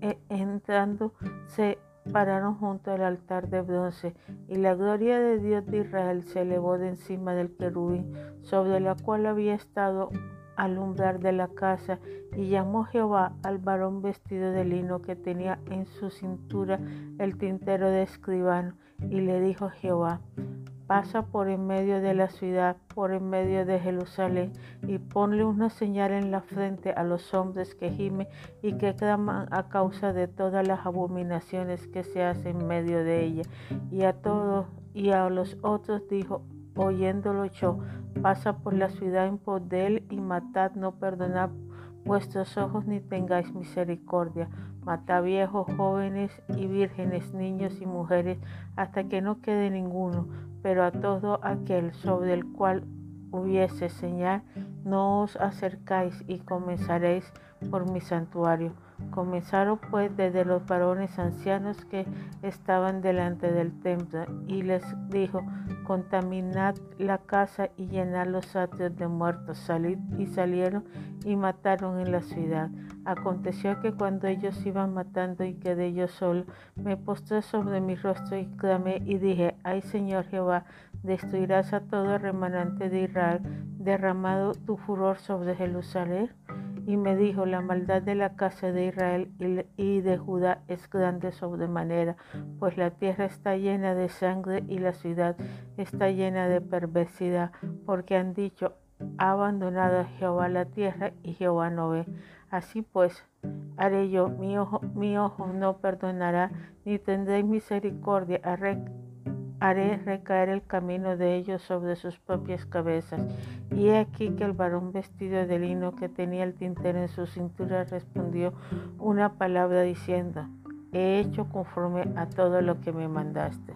eh, entrando se pararon junto al altar de bronce, y la gloria de Dios de Israel se elevó de encima del querubín, sobre la cual había estado alumbrar de la casa y llamó Jehová al varón vestido de lino que tenía en su cintura el tintero de escribano y le dijo Jehová, pasa por en medio de la ciudad, por en medio de Jerusalén, y ponle una señal en la frente a los hombres que gimen y que claman a causa de todas las abominaciones que se hacen en medio de ella. Y a todos y a los otros dijo, oyéndolo yo, pasa por la ciudad en pos de él y matad, no perdonad vuestros ojos ni tengáis misericordia. Matad viejos, jóvenes y vírgenes, niños y mujeres, hasta que no quede ninguno, pero a todo aquel sobre el cual hubiese señal, no os acercáis y comenzaréis por mi santuario. Comenzaron pues desde los varones ancianos que estaban delante del templo y les dijo, contaminad la casa y llenad los atrios de muertos. Salid y salieron y mataron en la ciudad. Aconteció que cuando ellos iban matando y quedé yo solo, me postré sobre mi rostro y clamé y dije, ay Señor Jehová, destruirás a todo remanente de Israel, derramado tu furor sobre Jerusalén. Y me dijo, la maldad de la casa de Israel y de Judá es grande sobremanera, pues la tierra está llena de sangre y la ciudad está llena de perversidad, porque han dicho, ha abandonado a Jehová la tierra y Jehová no ve. Así pues, haré yo, mi ojo, mi ojo no perdonará, ni tendré misericordia, haré recaer el camino de ellos sobre sus propias cabezas. Y he aquí que el varón vestido de lino que tenía el tintero en su cintura respondió una palabra diciendo, he hecho conforme a todo lo que me mandaste.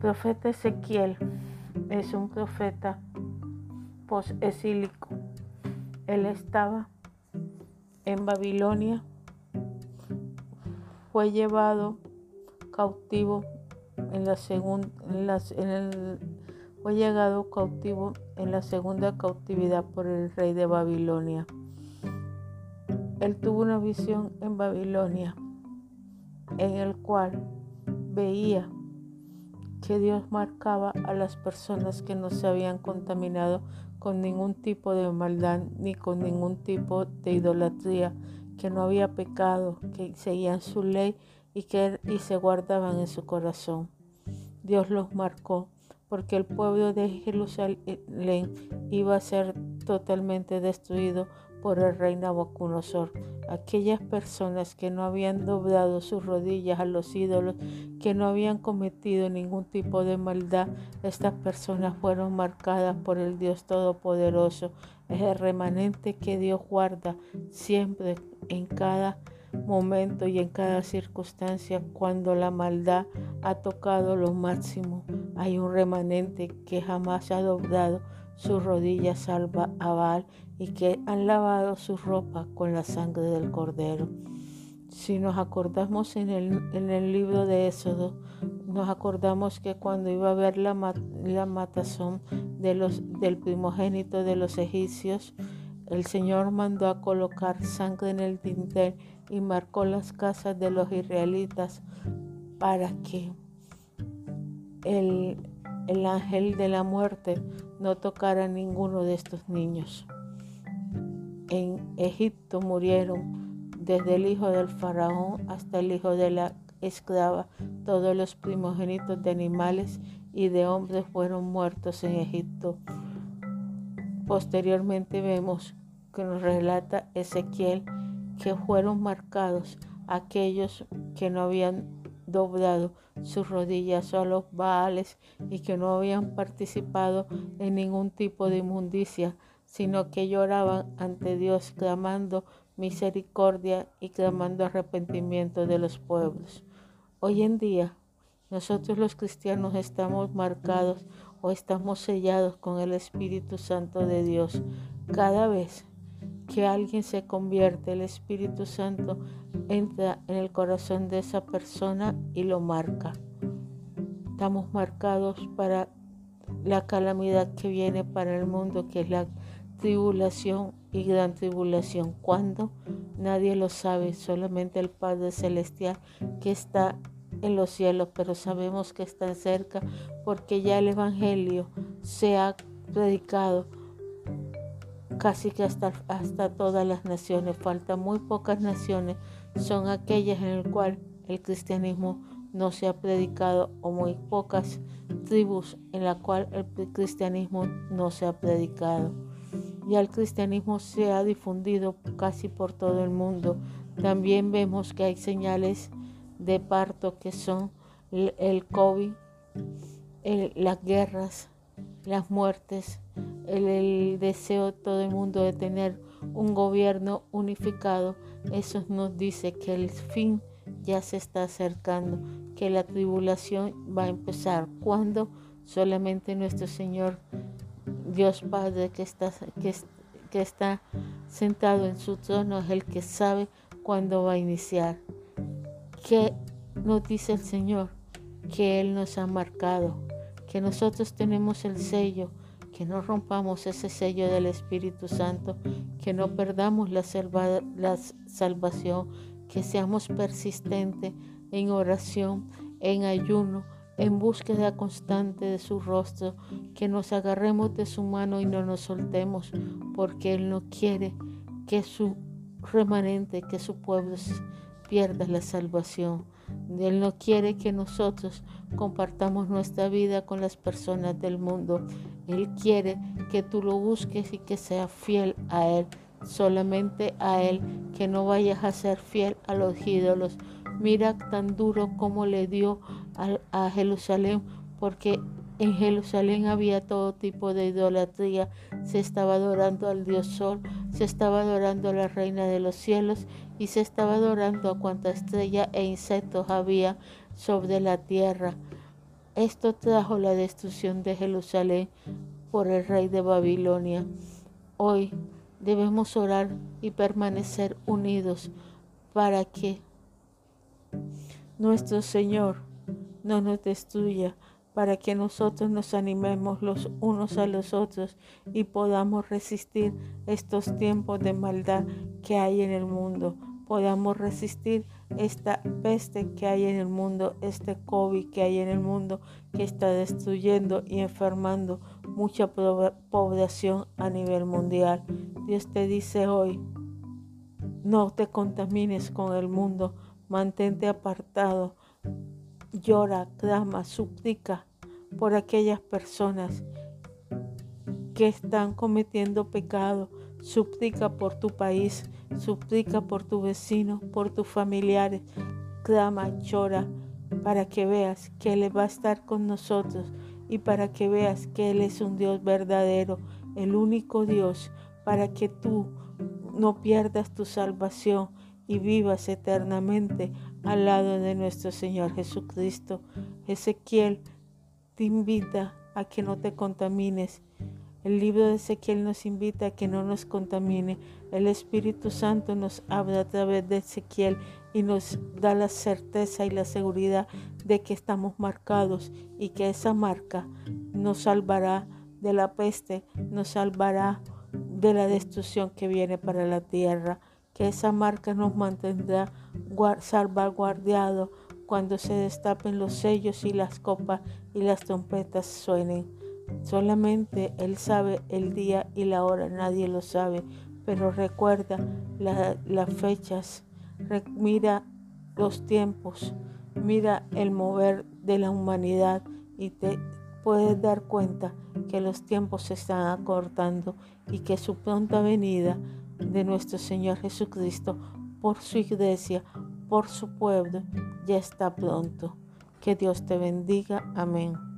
Profeta Ezequiel es un profeta post-exílico. Él estaba en Babilonia, fue llevado cautivo en la segunda, en el, fue llegado cautivo en la segunda cautividad por el rey de Babilonia. Él tuvo una visión en Babilonia en el cual veía que Dios marcaba a las personas que no se habían contaminado con ningún tipo de maldad ni con ningún tipo de idolatría, que no había pecado, que seguían su ley y que y se guardaban en su corazón. Dios los marcó porque el pueblo de Jerusalén iba a ser totalmente destruido por el rey Nabucodonosor. Aquellas personas que no habían doblado sus rodillas a los ídolos, que no habían cometido ningún tipo de maldad, estas personas fueron marcadas por el Dios Todopoderoso. Es el remanente que Dios guarda siempre en cada momento y en cada circunstancia cuando la maldad ha tocado lo máximo. Hay un remanente que jamás ha doblado sus rodillas salva a y que han lavado su ropa con la sangre del cordero. Si nos acordamos en el, en el libro de Éxodo, nos acordamos que cuando iba a haber la, la matazón de los, del primogénito de los egipcios, el Señor mandó a colocar sangre en el dintel y marcó las casas de los israelitas para que el, el ángel de la muerte no tocara a ninguno de estos niños. En Egipto murieron desde el hijo del faraón hasta el hijo de la esclava. Todos los primogénitos de animales y de hombres fueron muertos en Egipto. Posteriormente vemos que nos relata Ezequiel que fueron marcados aquellos que no habían doblado sus rodillas a los baales y que no habían participado en ningún tipo de inmundicia, sino que lloraban ante Dios clamando misericordia y clamando arrepentimiento de los pueblos. Hoy en día, nosotros los cristianos estamos marcados o estamos sellados con el Espíritu Santo de Dios. Cada vez que alguien se convierte, el Espíritu Santo entra en el corazón de esa persona y lo marca. Estamos marcados para la calamidad que viene para el mundo, que es la tribulación y gran tribulación. ¿Cuándo? Nadie lo sabe, solamente el Padre Celestial que está en los cielos, pero sabemos que está cerca porque ya el Evangelio se ha predicado casi que hasta, hasta todas las naciones. Faltan muy pocas naciones, son aquellas en las cuales el cristianismo no se ha predicado o muy pocas tribus en las cuales el cristianismo no se ha predicado. Ya el cristianismo se ha difundido casi por todo el mundo. También vemos que hay señales de parto que son el COVID, las guerras, las muertes, el, deseo de todo el mundo de tener un gobierno unificado, eso nos dice que el fin ya se está acercando, que la tribulación va a empezar. cuando Solamente nuestro Señor Dios Padre que está, que está sentado en su trono es el que sabe cuándo va a iniciar. ¿Qué nos dice el Señor? Que Él nos ha marcado, que nosotros tenemos el sello que no rompamos ese sello del Espíritu Santo, que no perdamos la, la salvación, que seamos persistentes en oración, en ayuno, en búsqueda constante de su rostro, que nos agarremos de su mano y no nos soltemos, porque Él no quiere que su remanente, que su pueblo pierda la salvación. Él no quiere que nosotros compartamos nuestra vida con las personas del mundo. Él quiere que tú lo busques y que seas fiel a Él, solamente a Él, que no vayas a ser fiel a los ídolos. Mira tan duro como le dio a, Jerusalén, porque en Jerusalén había todo tipo de idolatría. Se estaba adorando al Dios Sol, se estaba adorando a la Reina de los cielos y se estaba adorando a cuanta estrella e insectos había sobre la tierra. Esto trajo la destrucción de Jerusalén por el rey de Babilonia. Hoy debemos orar y permanecer unidos para que nuestro Señor no nos destruya, para que nosotros nos animemos los unos a los otros y podamos resistir estos tiempos de maldad que hay en el mundo, podamos resistir esta peste que hay en el mundo, este COVID que hay en el mundo que está destruyendo y enfermando mucha población a nivel mundial. Dios te dice hoy, no te contamines con el mundo, mantente apartado, llora, clama, suplica por aquellas personas que están cometiendo pecado, suplica por tu país, suplica por tu vecino, por tus familiares, clama, llora, para que veas que Él va a estar con nosotros y para que veas que Él es un Dios verdadero, el único Dios, para que tú no pierdas tu salvación y vivas eternamente al lado de nuestro Señor Jesucristo. Ezequiel te invita a que no te contamines. El libro de Ezequiel nos invita a que no nos contamine. El Espíritu Santo nos habla a través de Ezequiel y nos da la certeza y la seguridad de que estamos marcados y que esa marca nos salvará de la peste, nos salvará de la destrucción que viene para la tierra que esa marca nos mantendrá salvaguardiado cuando se destapen los sellos y las copas y las trompetas suenen. Solamente Él sabe el día y la hora, nadie lo sabe, pero recuerda las fechas, mira los tiempos, mira el mover de la humanidad y te puedes dar cuenta que los tiempos se están acortando y que su pronta venida de nuestro Señor Jesucristo por su iglesia, por su pueblo, ya está pronto. Que Dios te bendiga. Amén.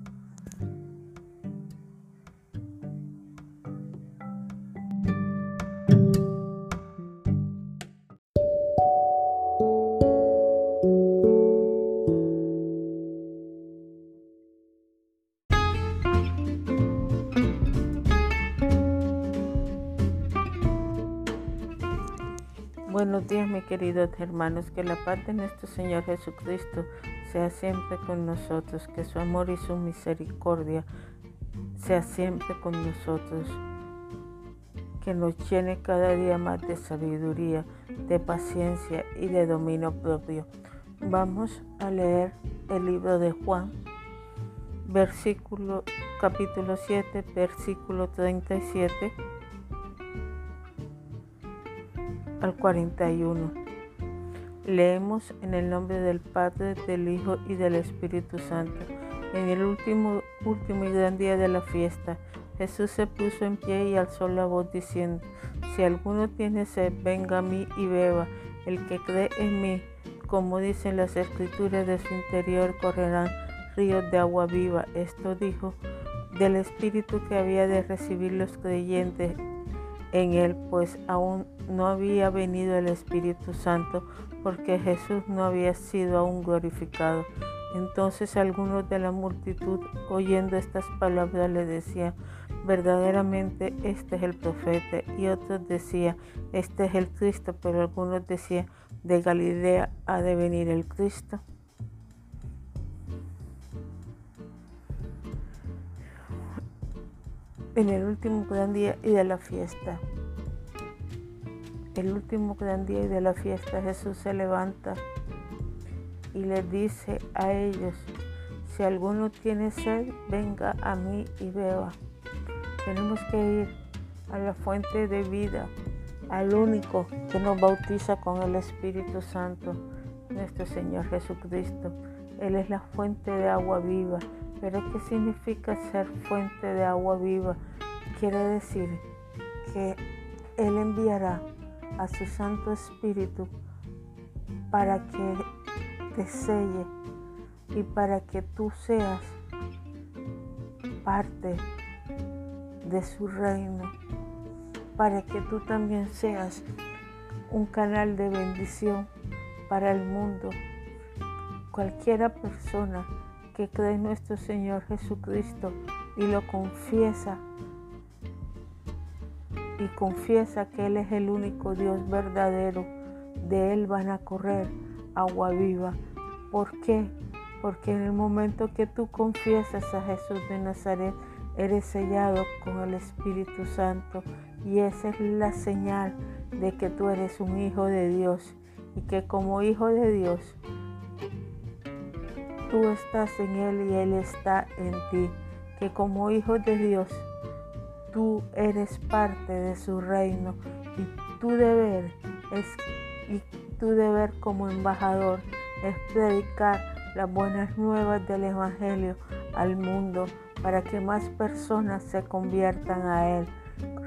Días, mis queridos hermanos. Que la paz de nuestro Señor Jesucristo sea siempre con nosotros. Que su amor y su misericordia sea siempre con nosotros. Que nos llene cada día más de sabiduría, de paciencia y de dominio propio. Vamos a leer el libro de Juan, versículo capítulo 7, versículo 37 al 41. Leemos en el nombre del Padre, del Hijo y del Espíritu Santo. En el último, último y gran día de la fiesta, Jesús se puso en pie y alzó la voz diciendo, si alguno tiene sed, venga a mí y beba. El que cree en mí, como dicen las escrituras de su interior, correrán ríos de agua viva. Esto dijo del Espíritu que había de recibir los creyentes en él, pues aún no había venido el Espíritu Santo, porque Jesús no había sido aún glorificado. Entonces algunos de la multitud, oyendo estas palabras, le decían, verdaderamente este es el profeta, y otros decían, este es el Cristo, pero algunos decían, de Galilea ha de venir el Cristo. en el último gran día y de la fiesta. El último gran día de la fiesta Jesús se levanta y les dice a ellos, Si alguno tiene sed, venga a mí y beba. Tenemos que ir a la fuente de vida, al único que nos bautiza con el Espíritu Santo, nuestro Señor Jesucristo. Él es la fuente de agua viva. Pero ¿qué significa ser fuente de agua viva? Quiere decir que Él enviará a su Santo Espíritu para que te selle y para que tú seas parte de su reino, para que tú también seas un canal de bendición para el mundo. Cualquiera persona que cree en nuestro Señor Jesucristo y lo confiesa y confiesa que Él es el único Dios verdadero, de Él van a correr agua viva. ¿Por qué? Porque en el momento que tú confiesas a Jesús de Nazaret, eres sellado con el Espíritu Santo y esa es la señal de que tú eres un hijo de Dios y que como hijo de Dios tú estás en Él y Él está en ti, que como hijo de Dios tú eres parte de su reino y tu deber es y deber como embajador es predicar las buenas nuevas del Evangelio al mundo para que más personas se conviertan a Él.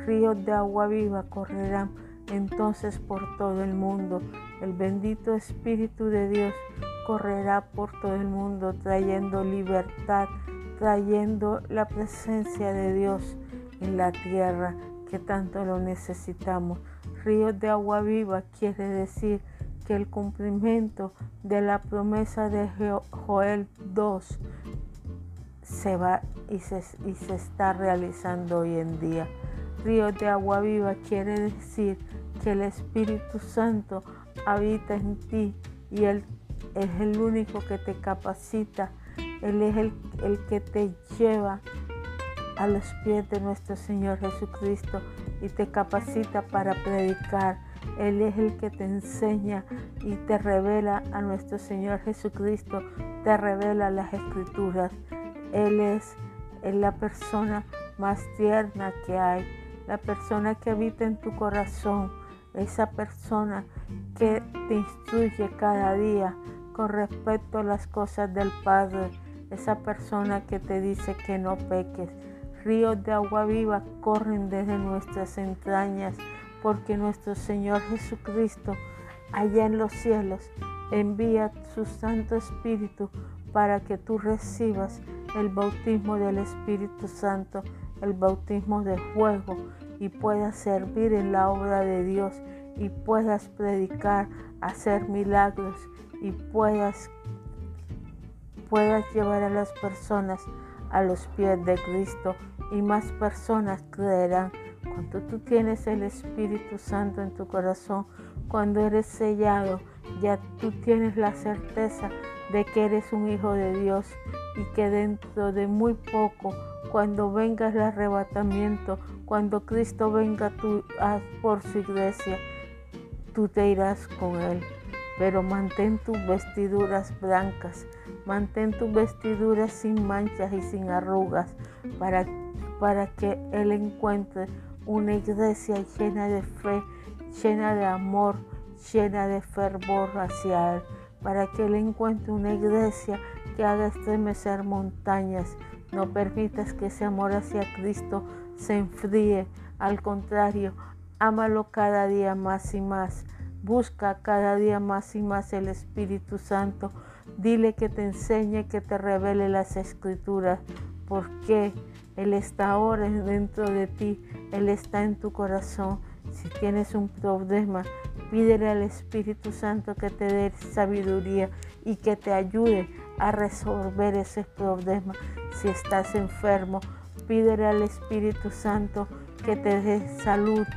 Ríos de agua viva correrán entonces por todo el mundo. El bendito Espíritu de Dios correrá por todo el mundo trayendo libertad, trayendo la presencia de Dios en la tierra que tanto lo necesitamos. Ríos de agua viva quiere decir que el cumplimiento de la promesa de Joel 2 se va y se, y se está realizando hoy en día. Ríos de agua viva quiere decir que el Espíritu Santo habita en ti y Él es el único que te capacita. Él es el, el que te lleva a los pies de nuestro Señor Jesucristo y te capacita para predicar él es el que te enseña y te revela a nuestro Señor Jesucristo, te revela las escrituras. Él es, la persona más tierna que hay, la persona que habita en tu corazón, esa persona que te instruye cada día con respecto a las cosas del Padre, esa persona que te dice que no peques. Ríos de agua viva corren desde nuestras entrañas porque nuestro Señor Jesucristo, allá en los cielos, envía su Santo Espíritu para que tú recibas el bautismo del Espíritu Santo, el bautismo de fuego y puedas servir en la obra de Dios y puedas predicar, hacer milagros y puedas, puedas llevar a las personas a los pies de Cristo y más personas creerán cuando tú tienes el Espíritu Santo en tu corazón, cuando eres sellado, ya tú tienes la certeza de que eres un hijo de Dios y que dentro de muy poco, cuando venga el arrebatamiento, cuando Cristo venga tú, por su iglesia, tú te irás con Él. Pero mantén tus vestiduras blancas, mantén tus vestiduras sin manchas y sin arrugas, para, para que Él encuentre una iglesia llena de fe, llena de amor, llena de fervor hacia Él, para que Él encuentre una iglesia que haga estremecer montañas. No permitas que ese amor hacia Cristo se enfríe, al contrario, ámalo cada día más y más. Busca cada día más y más el Espíritu Santo. Dile que te enseñe, que te revele las escrituras. ¿Por qué? Él está ahora dentro de ti, Él está en tu corazón. Si tienes un problema, pídele al Espíritu Santo que te dé sabiduría y que te ayude a resolver ese problema. Si estás enfermo, pídele al Espíritu Santo que te dé salud.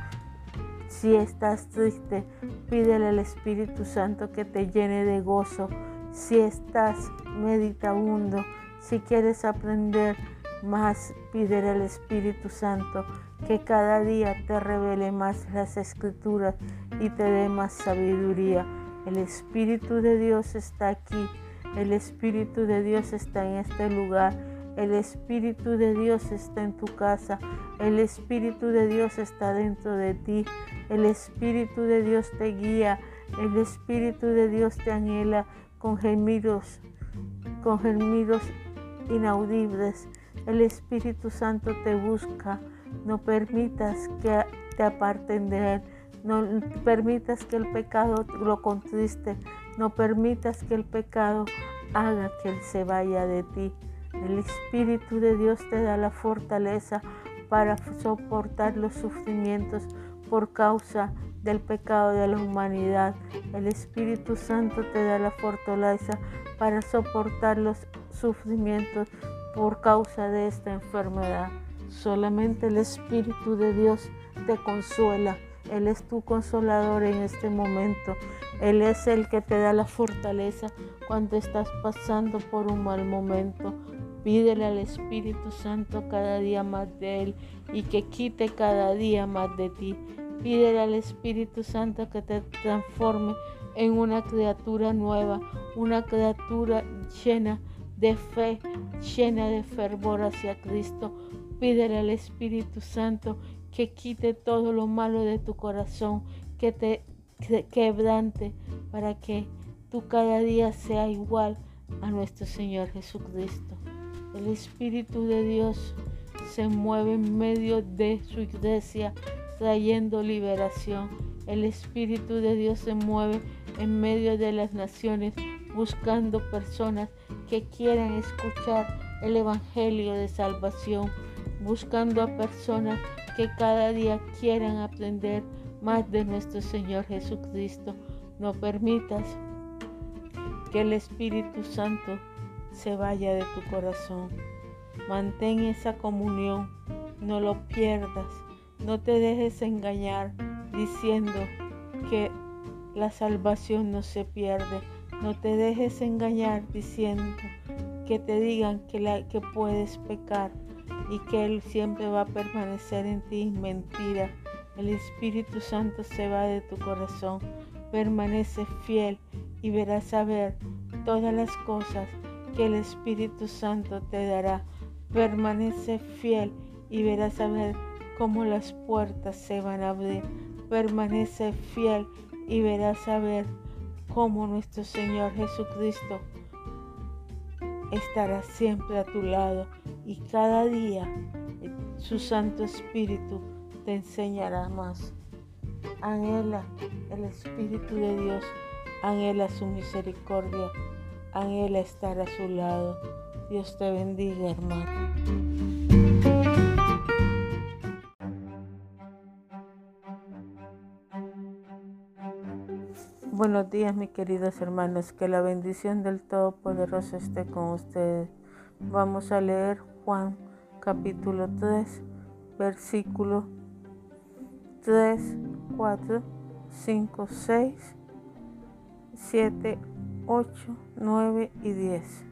Si estás triste, pídele al Espíritu Santo que te llene de gozo. Si estás meditabundo, si quieres aprender más pídele al Espíritu Santo que cada día te revele más las escrituras y te dé más sabiduría. El Espíritu de Dios está aquí El Espíritu de Dios está en este lugar. El Espíritu de Dios está en tu casa. El Espíritu de Dios está dentro de ti. El Espíritu de Dios te guía. El Espíritu de Dios te anhela con gemidos, con gemidos inaudibles. El Espíritu Santo te busca. No permitas que te aparten de Él. No permitas que el pecado lo contriste. No permitas que el pecado haga que Él se vaya de ti. El Espíritu de Dios te da la fortaleza para soportar los sufrimientos por causa del pecado de la humanidad. El Espíritu Santo te da la fortaleza para soportar los sufrimientos por causa de esta enfermedad. Solamente el Espíritu de Dios te consuela. Él es tu consolador en este momento. Él es el que te da la fortaleza cuando estás pasando por un mal momento. Pídele al Espíritu Santo cada día más de Él y que quite cada día más de ti. Pídele al Espíritu Santo que te transforme en una criatura nueva, una criatura llena de fe, llena de fervor hacia Cristo. Pídele al Espíritu Santo que quite todo lo malo de tu corazón, que te quebrante para que tú cada día sea igual a nuestro Señor Jesucristo. El Espíritu de Dios se mueve en medio de su iglesia trayendo liberación. El Espíritu de Dios se mueve en medio de las naciones buscando personas que quieran escuchar el Evangelio de salvación, buscando a personas que cada día quieran aprender más de nuestro Señor Jesucristo. No permitas que el Espíritu Santo se vaya de tu corazón. Mantén esa comunión, no lo pierdas, no te dejes engañar diciendo que la salvación no se pierde. No te dejes engañar diciendo que te digan que, que puedes pecar y que Él siempre va a permanecer en ti. Mentira. El Espíritu Santo se va de tu corazón. Permanece fiel y verás a ver todas las cosas que el Espíritu Santo te dará. Permanece fiel y verás a cómo las puertas se van a abrir. Permanece fiel y verás a ver cómo nuestro Señor Jesucristo estará siempre a tu lado y cada día su Santo Espíritu te enseñará más. Anhela el Espíritu de Dios, anhela su misericordia, anhela estar a su lado. Dios te bendiga, hermano. Buenos días, mis queridos hermanos. Que la bendición del Todopoderoso esté con ustedes. Vamos a leer Juan capítulo 3, versículo 3, 4, 5, 6, 7, 8, 9 y 10.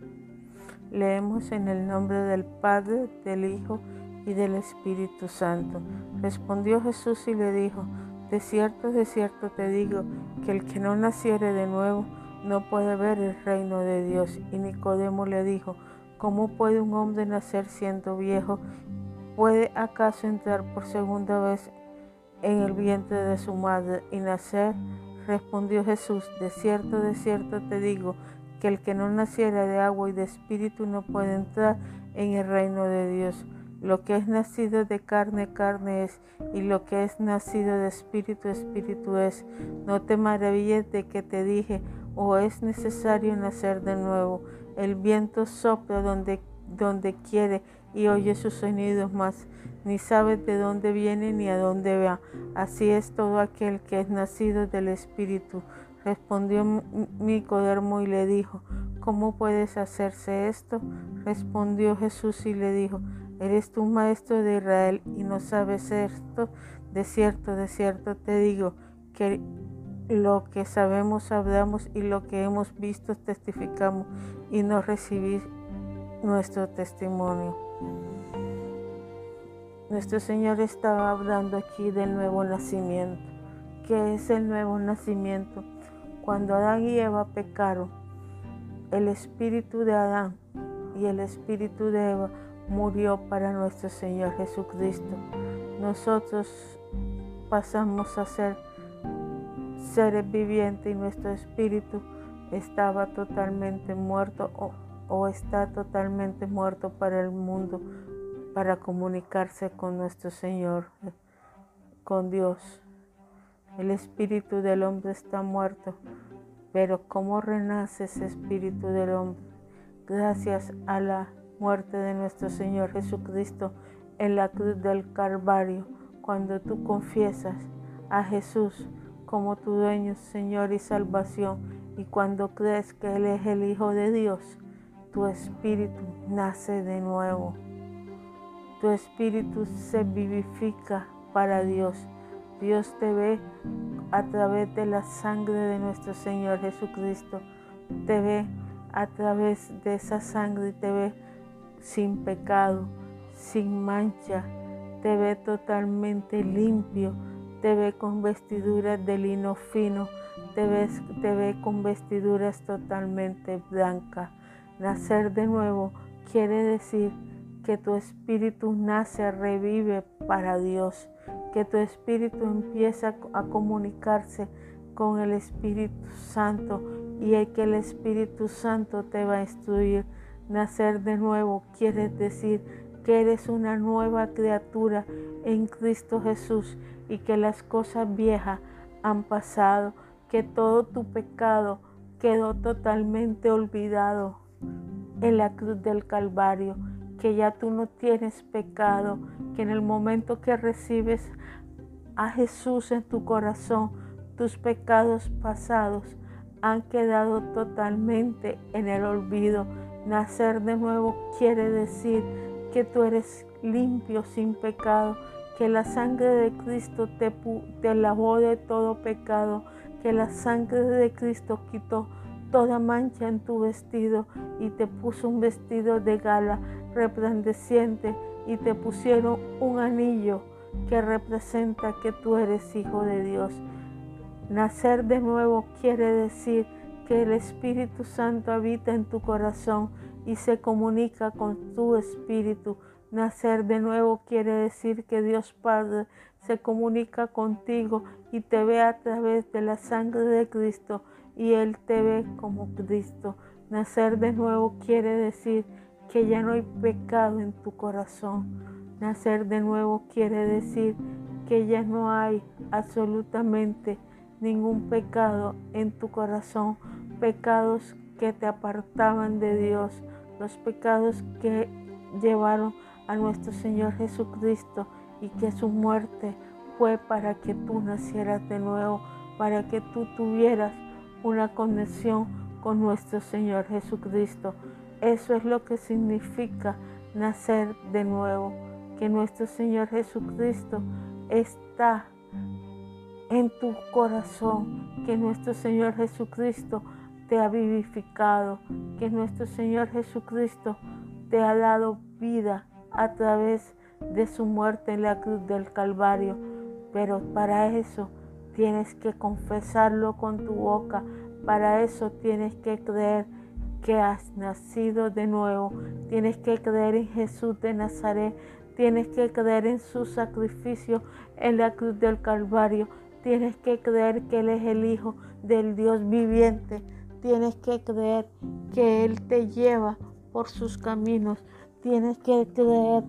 Leemos en el nombre del Padre, del Hijo y del Espíritu Santo. Respondió Jesús y le dijo, de cierto, de cierto te digo, que el que no naciere de nuevo no puede ver el reino de Dios. Y Nicodemo le dijo, ¿cómo puede un hombre nacer siendo viejo? ¿Puede acaso entrar por segunda vez en el vientre de su madre y nacer? Respondió Jesús, de cierto, de cierto te digo, que el que no naciera de agua y de espíritu no puede entrar en el reino de Dios. Lo que es nacido de carne, carne es, y lo que es nacido de espíritu, espíritu es. No te maravilles de que te dije, o oh, es necesario nacer de nuevo. El viento sopla donde, donde quiere y oye sus sonidos más, ni sabe de dónde viene ni a dónde va. Así es todo aquel que es nacido del espíritu. Respondió Nicodemo y le dijo, ¿cómo puedes hacerse esto? Respondió Jesús y le dijo, ¿Eres tú maestro de Israel y no sabes esto? De cierto, de cierto te digo que lo que sabemos hablamos y lo que hemos visto testificamos y no recibís nuestro testimonio. Nuestro Señor estaba hablando aquí del nuevo nacimiento. ¿Qué es el nuevo nacimiento? Cuando Adán y Eva pecaron, el espíritu de Adán y el espíritu de Eva murió para nuestro Señor Jesucristo. Nosotros pasamos a ser seres vivientes y nuestro espíritu estaba totalmente muerto o, está totalmente muerto para el mundo, para comunicarse con nuestro Señor, con Dios. El espíritu del hombre está muerto, pero ¿cómo renace ese espíritu del hombre? Gracias a la muerte de nuestro Señor Jesucristo en la cruz del Calvario, cuando tú confiesas a Jesús como tu dueño, Señor y salvación, y cuando crees que Él es el Hijo de Dios, tu espíritu nace de nuevo. Tu espíritu se vivifica para Dios. Dios te ve a través de la sangre de nuestro Señor Jesucristo. Te ve a través de esa sangre y te ve sin pecado, sin mancha. Te ve totalmente limpio te ve con vestiduras de lino fino, te, ves, te ve con vestiduras totalmente blancas. Nacer de nuevo quiere decir que tu espíritu nace, revive para Dios, que tu espíritu empieza a comunicarse con el Espíritu Santo y el que el Espíritu Santo te va a instruir. Nacer de nuevo quiere decir que eres una nueva criatura en Cristo Jesús y que las cosas viejas han pasado, que todo tu pecado quedó totalmente olvidado en la cruz del Calvario, que ya tú no tienes pecado, que en el momento que recibes a Jesús en tu corazón, tus pecados pasados han quedado totalmente en el olvido. Nacer de nuevo quiere decir que tú eres limpio sin pecado, que la sangre de Cristo te, lavó de todo pecado, que la sangre de Cristo quitó toda mancha en tu vestido y te puso un vestido de gala resplandeciente y te pusieron un anillo que representa que tú eres hijo de Dios. Nacer de nuevo quiere decir que el Espíritu Santo habita en tu corazón y se comunica con tu espíritu Nacer de nuevo quiere decir que Dios Padre se comunica contigo y te ve a través de la sangre de Cristo y Él te ve como Cristo. Nacer de nuevo quiere decir que ya no hay pecado en tu corazón. Nacer de nuevo quiere decir que ya no hay absolutamente ningún pecado en tu corazón, pecados que te apartaban de Dios, los pecados que llevaron a nuestro Señor Jesucristo y que su muerte fue para que tú nacieras de nuevo, para que tú tuvieras una conexión con nuestro Señor Jesucristo. Eso es lo que significa nacer de nuevo, que nuestro Señor Jesucristo está en tu corazón, que nuestro Señor Jesucristo te ha vivificado, que nuestro Señor Jesucristo te ha dado vida a través de su muerte en la cruz del Calvario. Pero para eso tienes que confesarlo con tu boca. Para eso tienes que creer que has nacido de nuevo. Tienes que creer en Jesús de Nazaret. Tienes que creer en su sacrificio en la cruz del Calvario. Tienes que creer que Él es el Hijo del Dios viviente. Tienes que creer que Él te lleva por sus caminos. Tienes que creer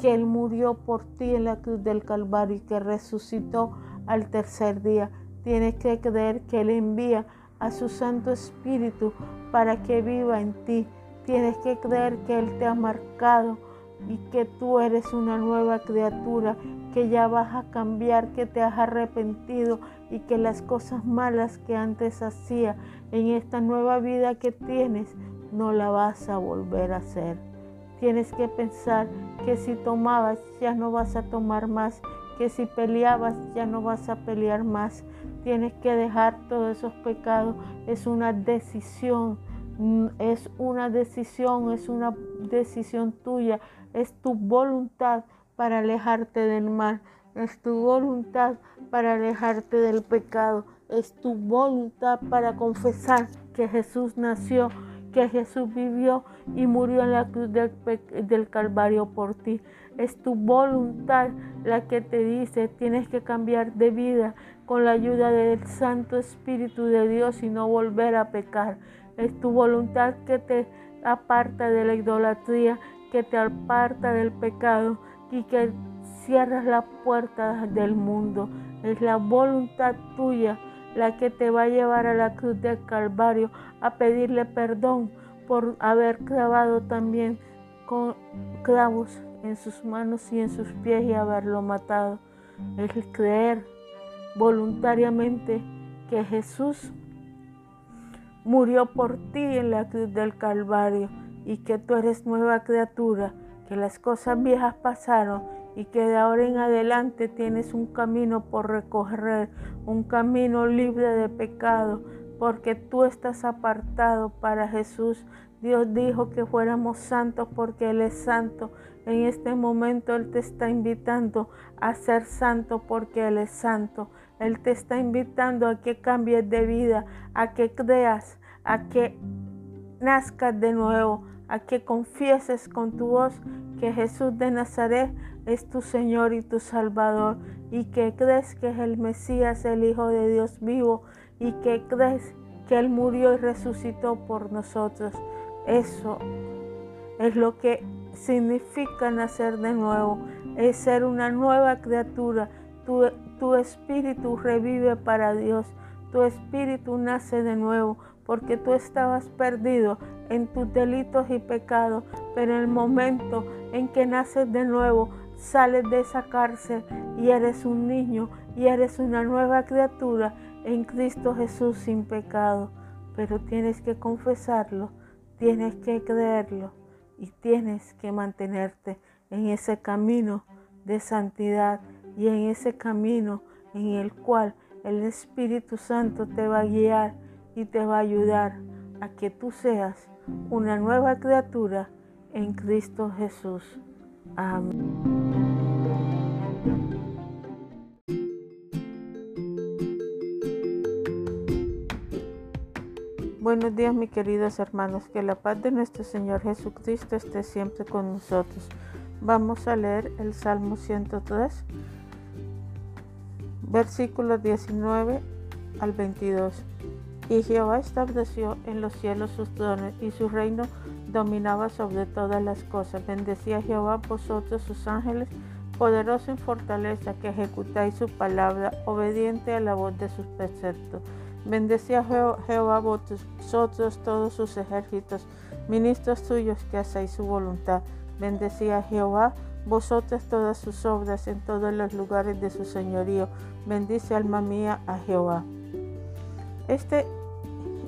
que Él murió por ti en la cruz del Calvario y que resucitó al tercer día. Tienes que creer que Él envía a su Santo Espíritu para que viva en ti. Tienes que creer que Él te ha marcado y que tú eres una nueva criatura, que ya vas a cambiar, que te has arrepentido y que las cosas malas que antes hacía en esta nueva vida que tienes no la vas a volver a hacer. Tienes que pensar que si tomabas ya no vas a tomar más, que si peleabas ya no vas a pelear más. Tienes que dejar todos esos pecados. Es una decisión, mm, es una decisión, es una decisión tuya, es tu voluntad para alejarte del mal, es tu voluntad para alejarte del pecado, es tu voluntad para confesar que Jesús nació que Jesús vivió y murió en la cruz del, Calvario por ti. Es tu voluntad la que te dice tienes que cambiar de vida con la ayuda del Santo Espíritu de Dios y no volver a pecar. Es tu voluntad que te aparta de la idolatría, que te aparta del pecado y que cierras la puerta del mundo. Es la voluntad tuya la que te va a llevar a la cruz del Calvario a pedirle perdón por haber clavado también con clavos en sus manos y en sus pies y haberlo matado. Es creer voluntariamente que Jesús murió por ti en la cruz del Calvario y que tú eres nueva criatura, que las cosas viejas pasaron y que de ahora en adelante tienes un camino por recorrer, un camino libre de pecado, porque tú estás apartado para Jesús. Dios dijo que fuéramos santos porque Él es santo. En este momento Él te está invitando a ser santo porque Él es santo. Él te está invitando a que cambies de vida, a que creas, a que nazcas de nuevo, a que confieses con tu voz que Jesús de Nazaret es tu Señor y tu Salvador y que crees que es el Mesías, el Hijo de Dios vivo y que crees que Él murió y resucitó por nosotros. Eso es lo que significa nacer de nuevo, es ser una nueva criatura. Tu, tu espíritu revive para Dios, tu espíritu nace de nuevo porque tú estabas perdido en tus delitos y pecados, pero en el momento en que naces de nuevo, sales de esa cárcel y eres un niño y eres una nueva criatura en Cristo Jesús sin pecado. Pero tienes que confesarlo, tienes que creerlo y tienes que mantenerte en ese camino de santidad y en ese camino en el cual el Espíritu Santo te va a guiar y te va a ayudar a que tú seas una nueva criatura en Cristo Jesús. Buenos días, mis queridos hermanos. Que la paz de nuestro Señor Jesucristo esté siempre con nosotros. Vamos a leer el Salmo 103, versículos 19 al 22. Y Jehová estableció en los cielos sus tronos y su reino dominaba sobre todas las cosas. Bendecía Jehová vosotros sus ángeles, poderoso en fortaleza, que ejecutáis su palabra, obediente a la voz de sus preceptos. Bendecía Jehová vosotros todos sus ejércitos, ministros suyos que hacéis su voluntad. Bendecía Jehová vosotras todas sus obras en todos los lugares de su señorío. Bendice alma mía a Jehová. Este,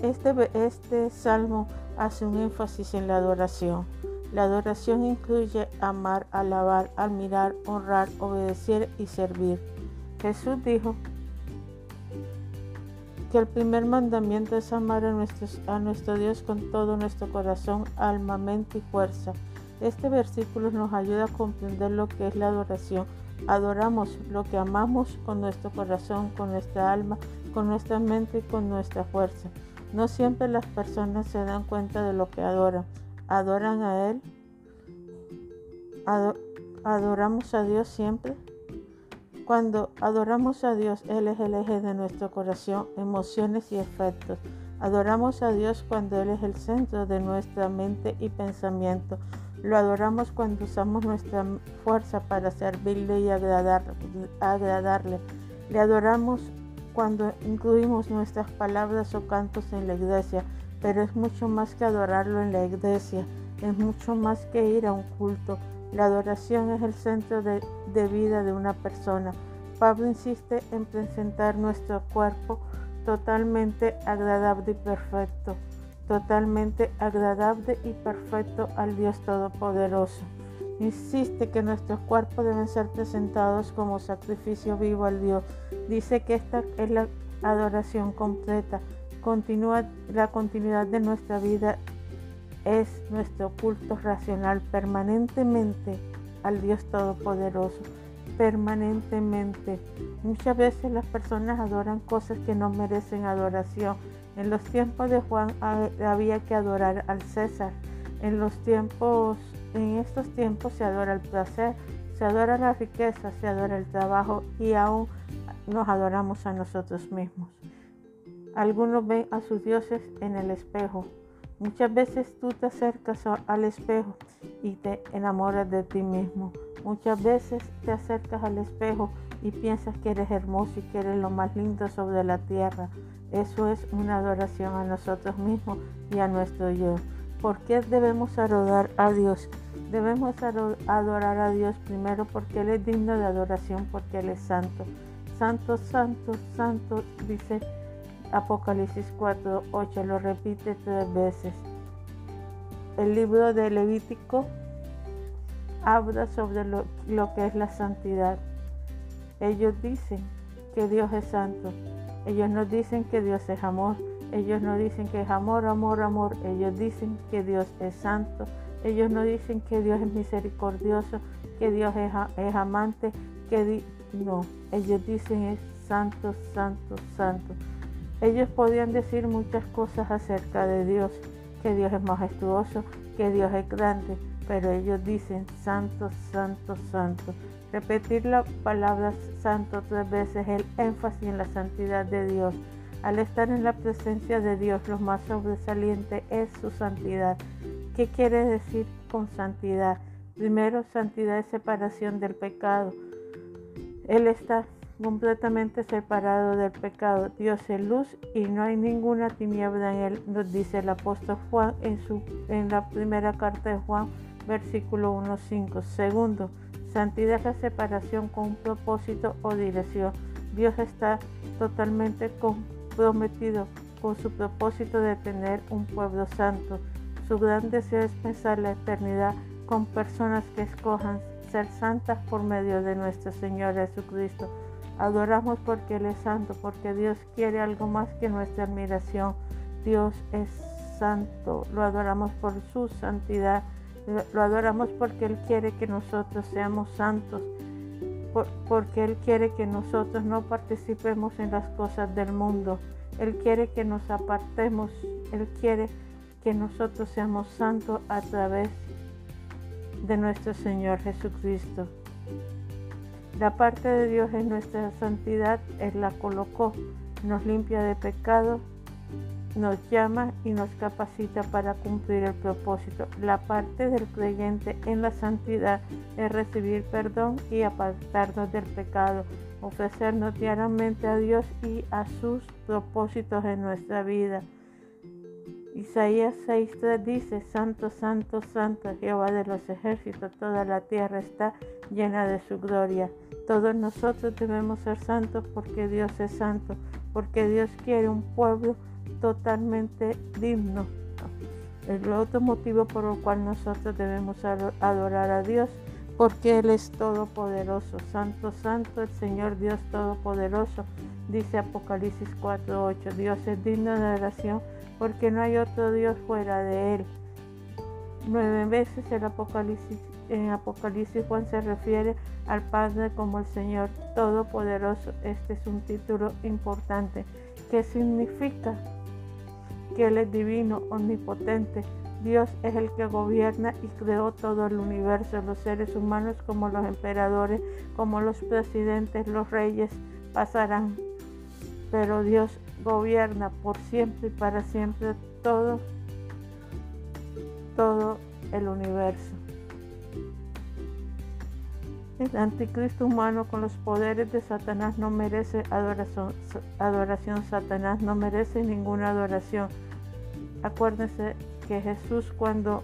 este, este salmo hace un énfasis en la adoración. La adoración incluye amar, alabar, admirar, honrar, obedecer y servir. Jesús dijo que el primer mandamiento es amar a, a nuestro Dios con todo nuestro corazón, alma, mente y fuerza. Este versículo nos ayuda a comprender lo que es la adoración. Adoramos lo que amamos con nuestro corazón, con nuestra alma, con nuestra mente y con nuestra fuerza. No siempre las personas se dan cuenta de lo que adoran. ¿Adoran a Él? ¿Adoramos a Dios siempre? Cuando adoramos a Dios, Él es el eje de nuestro corazón, emociones y efectos. Adoramos a Dios cuando Él es el centro de nuestra mente y pensamiento. Lo adoramos cuando usamos nuestra fuerza para servirle y agradarle. Le adoramos cuando incluimos nuestras palabras o cantos en la iglesia, pero es mucho más que adorarlo en la iglesia, es mucho más que ir a un culto. La adoración es el centro de, vida de una persona. Pablo insiste en presentar nuestro cuerpo totalmente agradable y perfecto, totalmente agradable y perfecto al Dios Todopoderoso. Insiste que nuestros cuerpos deben ser presentados como sacrificio vivo al Dios. Dice que esta es la adoración completa. Continúa la continuidad de nuestra vida es nuestro culto racional permanentemente al Dios Todopoderoso. Permanentemente. Muchas veces las personas adoran cosas que no merecen adoración. En los tiempos de Juan había que adorar al César. En los tiempos, en estos tiempos se adora el placer, se adora la riqueza, se adora el trabajo y aún nos adoramos a nosotros mismos. Algunos ven a sus dioses en el espejo. Muchas veces tú te acercas al espejo y te enamoras de ti mismo. Muchas veces te acercas al espejo y piensas que eres hermoso y que eres lo más lindo sobre la tierra. Eso es una adoración a nosotros mismos y a nuestro yo. ¿Por qué debemos adorar a Dios? Debemos adorar a Dios primero porque Él es digno de adoración, porque Él es santo. Santo, santo, santo, dice Apocalipsis 4, 8, lo repite tres veces. El libro de Levítico habla sobre lo, que es la santidad. Ellos dicen que Dios es santo. Ellos no dicen que Dios es amor. Ellos no dicen que es amor, amor, amor. Ellos dicen que Dios es santo. Ellos no dicen que Dios es misericordioso, que Dios es, es amante, que no. Ellos dicen es santo, santo, santo. Ellos podían decir muchas cosas acerca de Dios, que Dios es majestuoso, que Dios es grande, pero ellos dicen santo, santo, santo. Repetir la palabra santo tres veces el énfasis en la santidad de Dios. Al estar en la presencia de Dios, lo más sobresaliente es su santidad. ¿Qué quiere decir con santidad? Primero, santidad es separación del pecado. Él está completamente separado del pecado. Dios es luz y no hay ninguna tiniebla en él, nos dice el apóstol Juan en, su, en la primera carta de Juan, versículo 1.5. Segundo, Santidad es la separación con un propósito o dirección. Dios está totalmente comprometido con su propósito de tener un pueblo santo. Su gran deseo es pensar la eternidad con personas que escojan ser santas por medio de nuestro Señor Jesucristo. Adoramos porque Él es santo, porque Dios quiere algo más que nuestra admiración. Dios es santo, lo adoramos por su santidad lo adoramos porque Él quiere que nosotros seamos santos, porque Él quiere que nosotros no participemos en las cosas del mundo. Él quiere que nos apartemos, Él quiere que nosotros seamos santos a través de nuestro Señor Jesucristo. La parte de Dios en nuestra santidad, Él la colocó, nos limpia de pecado nos llama y nos capacita para cumplir el propósito. La parte del creyente en la santidad es recibir perdón y apartarnos del pecado, ofrecernos diariamente a Dios y a sus propósitos en nuestra vida. Isaías 6.3 dice, Santo, Santo, Santo, Jehová de los ejércitos, toda la tierra está llena de su gloria. Todos nosotros debemos ser santos porque Dios es santo, porque Dios quiere un pueblo totalmente digno. El otro motivo por el cual nosotros debemos adorar a Dios, porque Él es todopoderoso, santo, santo, el Señor Dios todopoderoso, dice Apocalipsis 4.8. Dios es digno de adoración porque no hay otro Dios fuera de Él. Nueve veces el Apocalipsis, en Apocalipsis Juan se refiere al Padre como el Señor Todopoderoso. Este es un título importante. ¿Qué significa? que Él es divino, omnipotente. Dios es el que gobierna y creó todo el universo, los seres humanos como los emperadores, como los presidentes, los reyes pasarán, pero Dios gobierna por siempre y para siempre todo, todo el universo. El anticristo humano con los poderes de Satanás no merece adoración, adoración. Satanás no merece ninguna adoración. Acuérdense que Jesús cuando,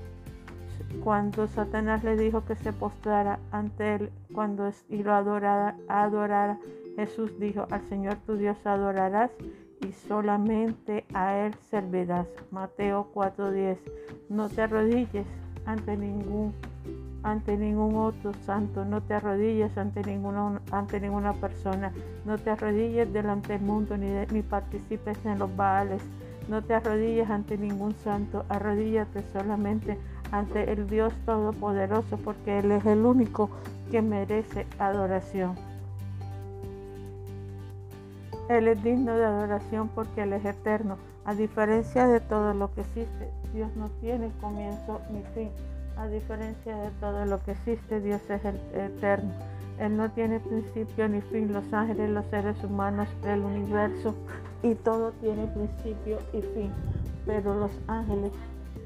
cuando Satanás le dijo que se postrara ante él cuando y lo adorara, adorara, Jesús dijo, al Señor tu Dios adorarás y solamente a Él servirás. Mateo 4:10. No te arrodilles ante ningún ante ningún otro santo, no te arrodilles ante ninguna, ante ninguna persona, no te arrodilles delante del mundo ni, ni participes en los baales no te arrodilles ante ningún santo, arrodíllate solamente ante el Dios Todopoderoso, porque Él es el único que merece adoración. Él es digno de adoración porque Él es eterno, A diferencia de todo lo que existe, Dios no tiene comienzo ni fin. A diferencia de todo lo que existe, Dios es el eterno. Él no tiene principio ni fin. Los ángeles, los seres humanos, el universo y todo tiene principio y fin. Pero los ángeles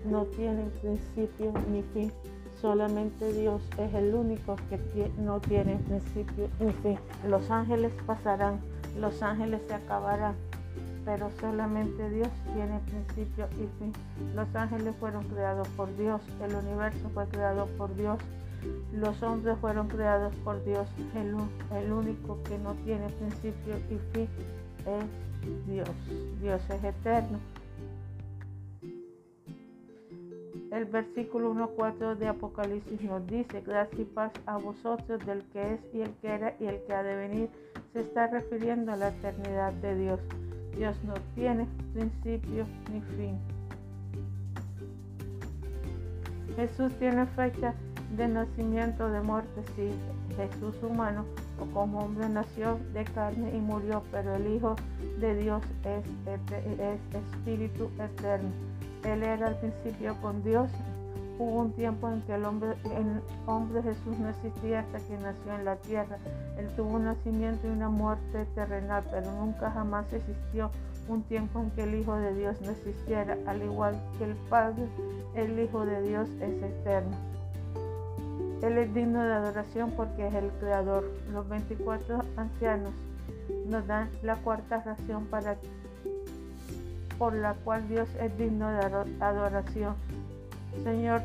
no tienen principio ni fin. Solamente Dios es el único que no tiene principio ni fin. Los ángeles pasarán, los ángeles se acabarán, pero solamente Dios tiene principio y fin. Los ángeles fueron creados por Dios, el universo fue creado por Dios, los hombres fueron creados por Dios. El, el único que no tiene principio y fin es Dios. Dios es eterno. El versículo 1.4 de Apocalipsis nos dice, gracias y paz a vosotros del que es y el que era y el que ha de venir. Se está refiriendo a la eternidad de Dios. Dios no tiene principio ni fin. Jesús tiene fecha de nacimiento, de muerte, sí. Jesús humano o como hombre nació de carne y murió, pero el Hijo de Dios es, es espíritu eterno él era al principio con Dios. Hubo un tiempo en que el hombre, el hombre Jesús no existía hasta que nació en la tierra. Él tuvo un nacimiento y una muerte terrenal, pero nunca jamás existió un tiempo en que el Hijo de Dios no existiera. Al igual que el Padre, el Hijo de Dios es eterno. Él es digno de adoración porque es el Creador. Los 24 ancianos nos dan la cuarta ración para por la cual Dios es digno de adoración. Señor,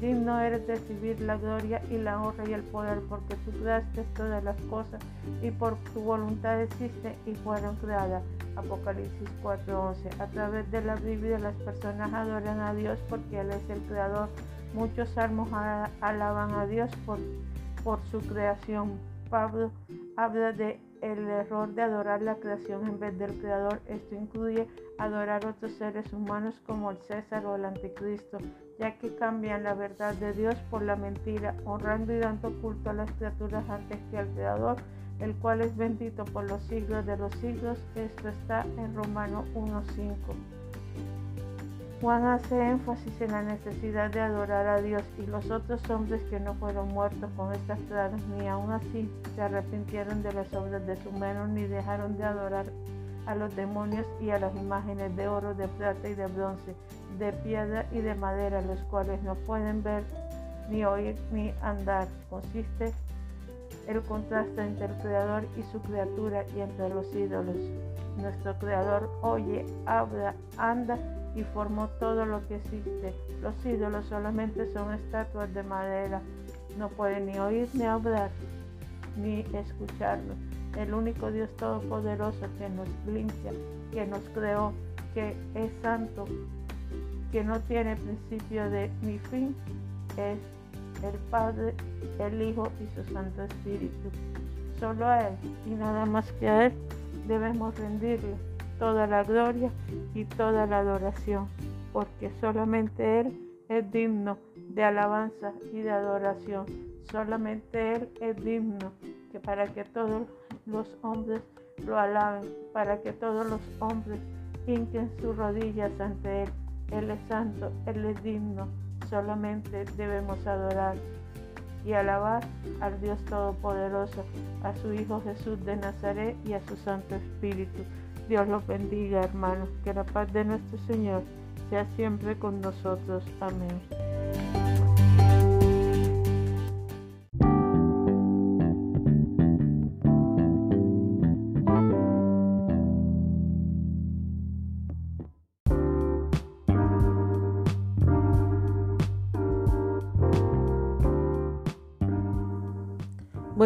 digno eres de recibir la gloria y la honra y el poder, porque tú creaste todas las cosas y por tu voluntad existen y fueron creadas. Apocalipsis 4:11. A través de la Biblia las personas adoran a Dios porque Él es el creador. Muchos salmos alaban a Dios por, por su creación. Pablo habla de el error de adorar la creación en vez del creador. Esto incluye adorar otros seres humanos como el César o el Anticristo, ya que cambian la verdad de Dios por la mentira, honrando y dando culto a las criaturas antes que al creador, el cual es bendito por los siglos de los siglos. Esto está en Romano 1.5. Juan hace énfasis en la necesidad de adorar a Dios y los otros hombres que no fueron muertos con estas plagas ni aún así se arrepintieron de las obras de su mano ni dejaron de adorar a los demonios y a las imágenes de oro, de plata y de bronce, de piedra y de madera, los cuales no pueden ver, ni oír, ni andar. Consiste el contraste entre el Creador y su criatura y entre los ídolos. Nuestro Creador oye, habla, anda y formó todo lo que existe. Los ídolos solamente son estatuas de madera. No pueden ni oír ni hablar, ni escucharlo. El único Dios todopoderoso que nos limpia, que nos creó, que es santo, que no tiene principio ni fin, es el Padre, el Hijo y su Santo Espíritu. Solo a Él y nada más que a Él debemos rendirle toda la gloria y toda la adoración, porque solamente Él es digno de alabanza y de adoración. Solamente Él es digno que para que todos los hombres lo alaben, para que todos los hombres hinquen sus rodillas ante Él. Él es santo, Él es digno. Solamente debemos adorar y alabar al Dios Todopoderoso, a su Hijo Jesús de Nazaret y a su Santo Espíritu. Dios los bendiga, hermanos. Que la paz de nuestro Señor sea siempre con nosotros. Amén.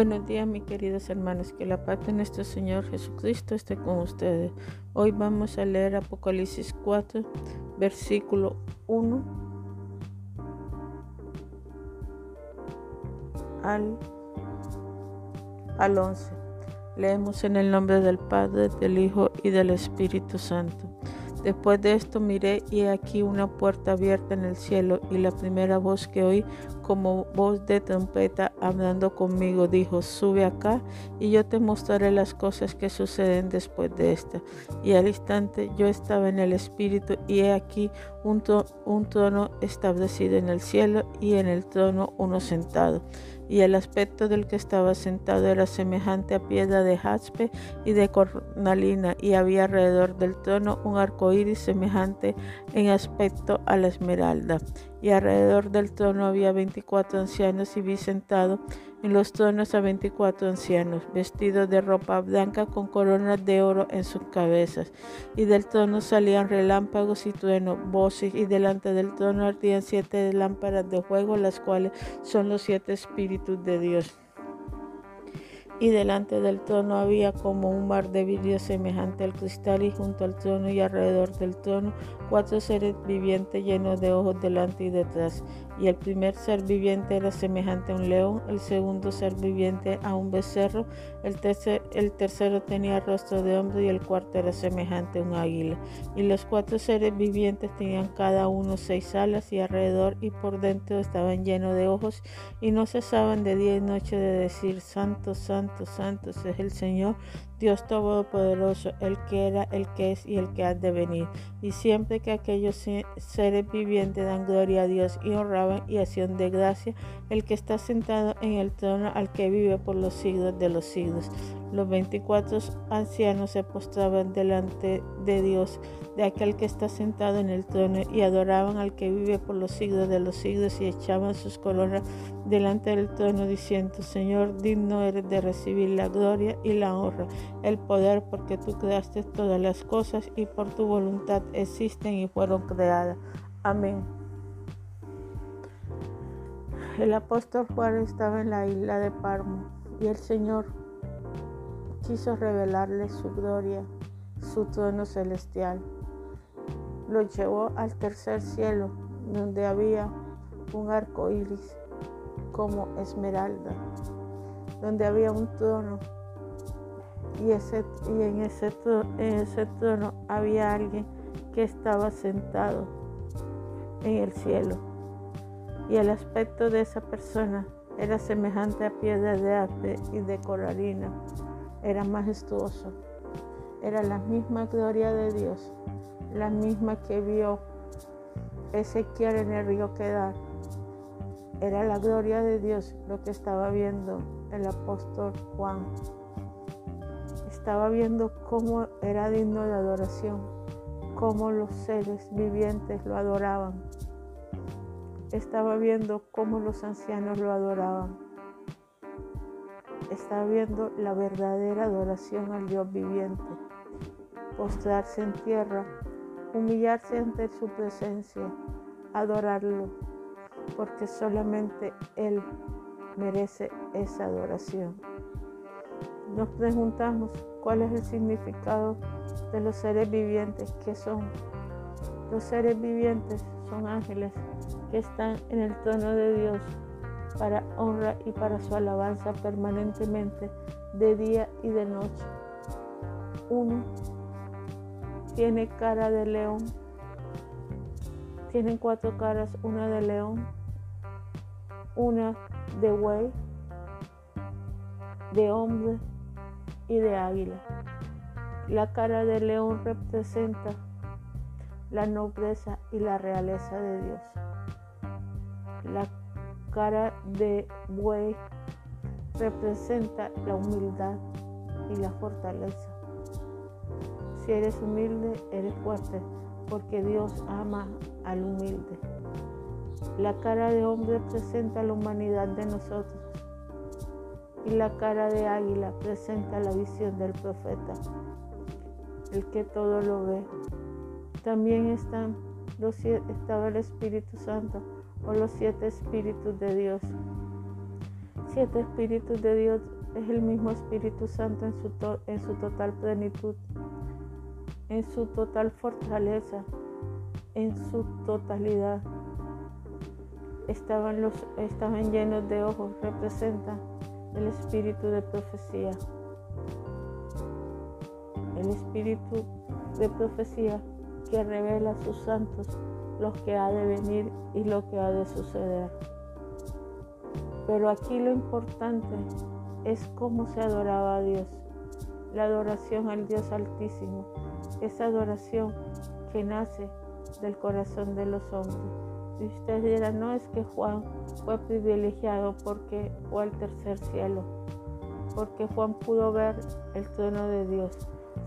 Buenos días, mis queridos hermanos. Que la paz de nuestro Señor Jesucristo esté con ustedes. Hoy vamos a leer Apocalipsis 4, versículo 1 al, al 11. Leemos en el nombre del Padre, del Hijo y del Espíritu Santo. Después de esto miré y aquí una puerta abierta en el cielo y la primera voz que oí como voz de trompeta hablando conmigo dijo, sube acá y yo te mostraré las cosas que suceden después de esta. Y al instante yo estaba en el espíritu y he aquí un, un trono establecido en el cielo y en el trono uno sentado y el aspecto del que estaba sentado era semejante a piedra de jaspe y de cornalina, y había alrededor del trono un arco iris semejante en aspecto a la esmeralda. Y alrededor del trono había veinticuatro ancianos, y vi sentado en los tronos a veinticuatro ancianos, vestidos de ropa blanca con coronas de oro en sus cabezas. Y del trono salían relámpagos y truenos, voces, y delante del trono ardían siete lámparas de fuego, las cuales son los siete espíritus de Dios y delante del trono había como un mar de vidrio semejante al cristal y junto al trono y alrededor del trono cuatro seres vivientes llenos de ojos delante y detrás. Y el primer ser viviente era semejante a un león, el segundo ser viviente a un becerro, el, tercer, tercero tenía rostro de hombre y el cuarto era semejante a un águila. Y los cuatro seres vivientes tenían cada uno seis alas y alrededor y por dentro estaban llenos de ojos y no cesaban de día y noche de decir, Santo, Santo, Santo es el Señor Dios Todopoderoso, el que era, el que es y el que ha de venir. Y siempre que aquellos seres vivientes dan gloria a Dios y honraban y hacían de gracia, el que está sentado en el trono al que vive por los siglos de los siglos. Los veinticuatro ancianos se postraban delante de Dios, de aquel que está sentado en el trono, y adoraban al que vive por los siglos de los siglos, y echaban sus coronas delante del trono, diciendo, Señor, digno eres de recibir la gloria y la honra, el poder, porque tú creaste todas las cosas, y por tu voluntad existen y fueron creadas. Amén. El apóstol Juan estaba en la isla de Parmo, y el Señor quiso revelarle su gloria, su trono celestial. Lo llevó al tercer cielo, donde había un arco iris como esmeralda, donde había un trono. Y, en ese trono había alguien que estaba sentado en el cielo. Y el aspecto de esa persona era semejante a piedra de arte y de coralina era majestuoso. Era la misma gloria de Dios, la misma que vio Ezequiel en el río Quedar. Era la gloria de Dios lo que estaba viendo el apóstol Juan. Estaba viendo cómo era digno de adoración, cómo los seres vivientes lo adoraban. Estaba viendo cómo los ancianos lo adoraban está viendo la verdadera adoración al Dios viviente, postrarse en tierra, humillarse ante su presencia, adorarlo, porque solamente Él merece esa adoración. Nos preguntamos cuál es el significado de los seres vivientes que son. Los seres vivientes son ángeles que están en el trono de Dios para honra y para su alabanza permanentemente de día y de noche. Uno tiene cara de león, tienen cuatro caras, una de león, una de buey, de hombre y de águila. La cara de león representa la nobleza y la realeza de Dios. La cara de buey representa la humildad y la fortaleza. Si eres humilde, eres fuerte, porque Dios ama al humilde. La cara de hombre presenta la humanidad de nosotros y la cara de águila presenta la visión del profeta, el que todo lo ve. También están estaba el Espíritu Santo o los siete espíritus de Dios. Siete espíritus de Dios es el mismo Espíritu Santo en su, en su total plenitud, en su total fortaleza, en su totalidad. Estaban, los, estaban llenos de ojos, representa el espíritu de profecía. El espíritu de profecía que revela a sus santos lo que ha de venir y lo que ha de suceder. Pero aquí lo importante es cómo se adoraba a Dios. La adoración al Dios Altísimo, esa adoración que nace del corazón de los hombres. Y ustedes dirán, no es que Juan fue privilegiado porque fue al tercer cielo, porque Juan pudo ver el trono de Dios.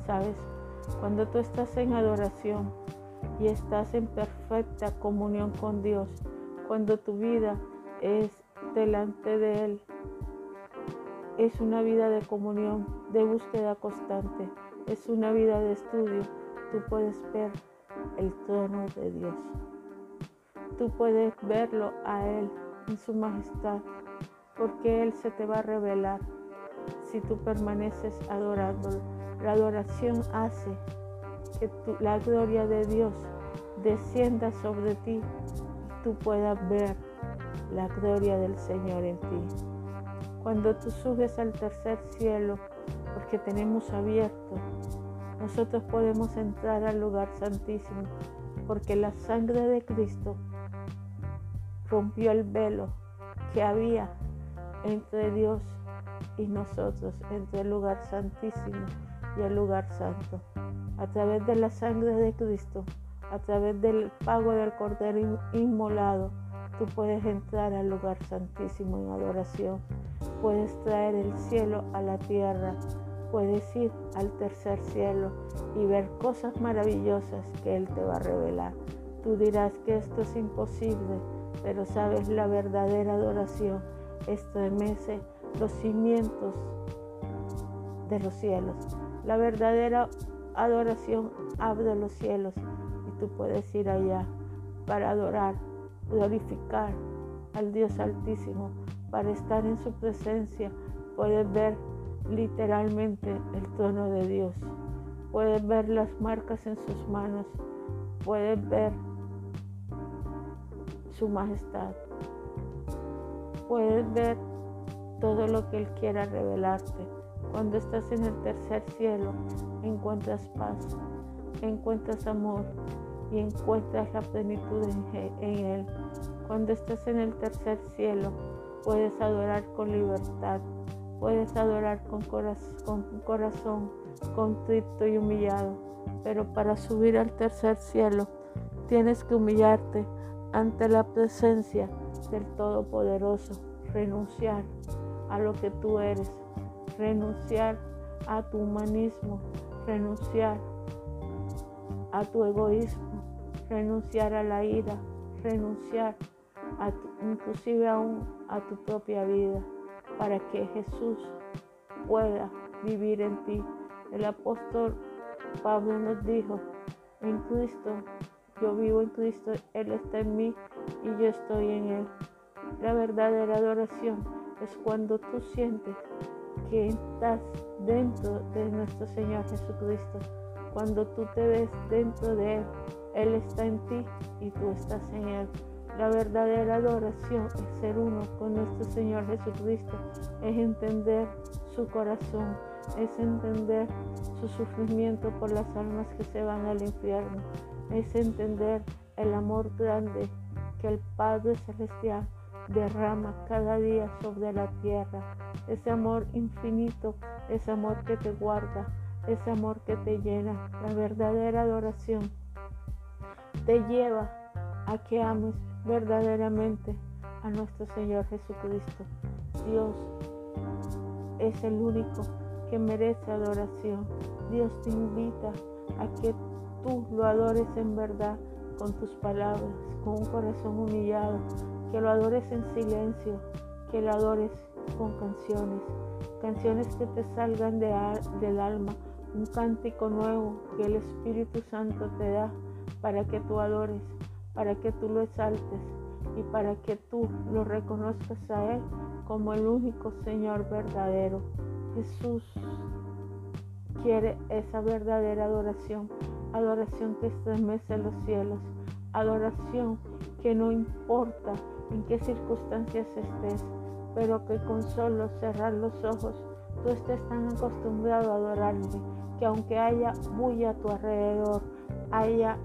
¿Sabes? Cuando tú estás en adoración y estás en perfecta comunión con Dios, cuando tu vida es delante de Él, es una vida de comunión, de búsqueda constante, es una vida de estudio. Tú puedes ver el trono de Dios. Tú puedes verlo a Él en su majestad, porque Él se te va a revelar si tú permaneces adorándolo. La adoración hace que la gloria de Dios descienda sobre ti y tú puedas ver la gloria del Señor en ti. Cuando tú subes al tercer cielo, porque tenemos abierto, nosotros podemos entrar al lugar santísimo, porque la sangre de Cristo rompió el velo que había entre Dios y nosotros, entre el lugar santísimo y el lugar santo. A través de la sangre de Cristo, a través del pago del Cordero inmolado, tú puedes entrar al lugar santísimo en adoración. Puedes traer el cielo a la tierra. Puedes ir al tercer cielo y ver cosas maravillosas que Él te va a revelar. Tú dirás que esto es imposible, pero sabes la verdadera adoración estremece los cimientos de los cielos. La verdadera adoración abre los cielos y tú puedes ir allá para adorar, glorificar al Dios Altísimo, para estar en su presencia. Puedes ver literalmente el trono de Dios. Puedes ver las marcas en sus manos. Puedes ver su majestad. Puedes ver todo lo que Él quiera revelarte. Cuando estás en el tercer cielo, encuentras paz, encuentras amor y encuentras la plenitud en, Él. Cuando estás en el tercer cielo, puedes adorar con libertad, puedes adorar con, corazón, con corazón contrito y humillado. Pero para subir al tercer cielo, tienes que humillarte ante la presencia del Todopoderoso, renunciar a lo que tú eres, renunciar a tu humanismo, renunciar a tu egoísmo, renunciar a la ira, renunciar a inclusive aún a tu propia vida, para que Jesús pueda vivir en ti. El apóstol Pablo nos dijo, en Cristo yo vivo en Cristo, Él está en mí y yo estoy en Él. La verdadera adoración es cuando tú sientes que estás dentro de nuestro Señor Jesucristo. Cuando tú te ves dentro de Él, Él está en ti y tú estás en Él. La verdadera adoración es ser uno con nuestro Señor Jesucristo, es entender su corazón, es entender su sufrimiento por las almas que se van al infierno, es entender el amor grande que el Padre Celestial derrama cada día sobre la tierra. Ese amor infinito, ese amor que te guarda, ese amor que te llena. La verdadera adoración te lleva a que ames verdaderamente a nuestro Señor Jesucristo. Dios es el único que merece adoración. Dios te invita a que tú lo adores en verdad con tus palabras, con un corazón humillado, que lo adores en silencio, que lo adores con canciones, canciones que te salgan de, del alma, un cántico nuevo que el Espíritu Santo te da para que tú adores, para que tú lo exaltes y para que tú lo reconozcas a Él como el único Señor verdadero. Jesús quiere esa verdadera adoración adoración que estremece los cielos, adoración que no importa en qué circunstancias estés, pero que con solo cerrar los ojos tú estés tan acostumbrado a adorarle que aunque haya bulla a tu alrededor, haya,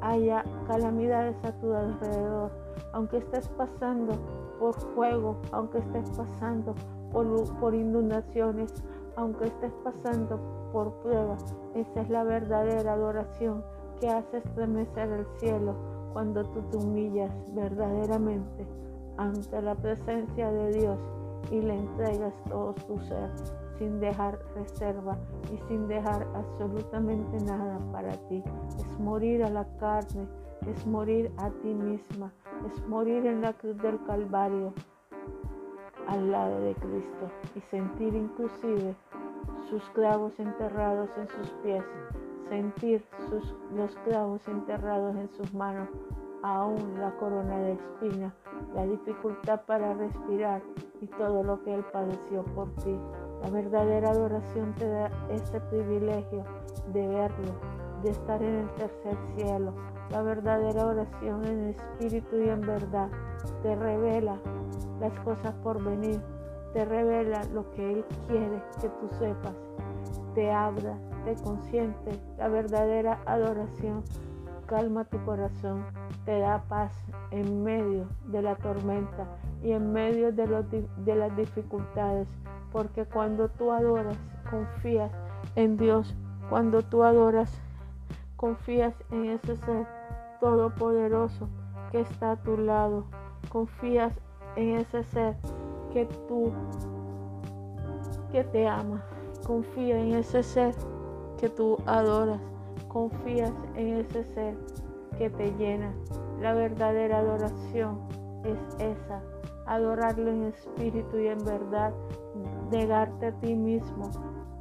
haya calamidades a tu alrededor, aunque estés pasando por fuego, aunque estés pasando por, por inundaciones, aunque estés pasando por pruebas, esa es la verdadera adoración que hace estremecer el cielo cuando tú te humillas verdaderamente ante la presencia de Dios y le entregas todo tu ser sin dejar reserva y sin dejar absolutamente nada para ti. Es morir a la carne, es morir a ti misma, es morir en la cruz del Calvario al lado de Cristo y sentir inclusive sus clavos enterrados en sus pies, sentir sus, los clavos enterrados en sus manos, aún la corona de espina, la dificultad para respirar y todo lo que Él padeció por ti. La verdadera adoración te da ese privilegio de verlo, de estar en el tercer cielo. La verdadera oración en espíritu y en verdad te revela las cosas por venir, te revela lo que Él quiere que tú sepas, te habla, te consiente. La verdadera adoración calma tu corazón, te da paz en medio de la tormenta y en medio de, de las dificultades porque cuando tú adoras, confías en Dios, cuando tú adoras, confías en ese ser todopoderoso que está a tu lado, confías en ese ser que tú, que te ama, confía en ese ser que tú adoras, confías en ese ser que te llena. La verdadera adoración es esa, adorarlo en espíritu y en verdad, negarte a ti mismo,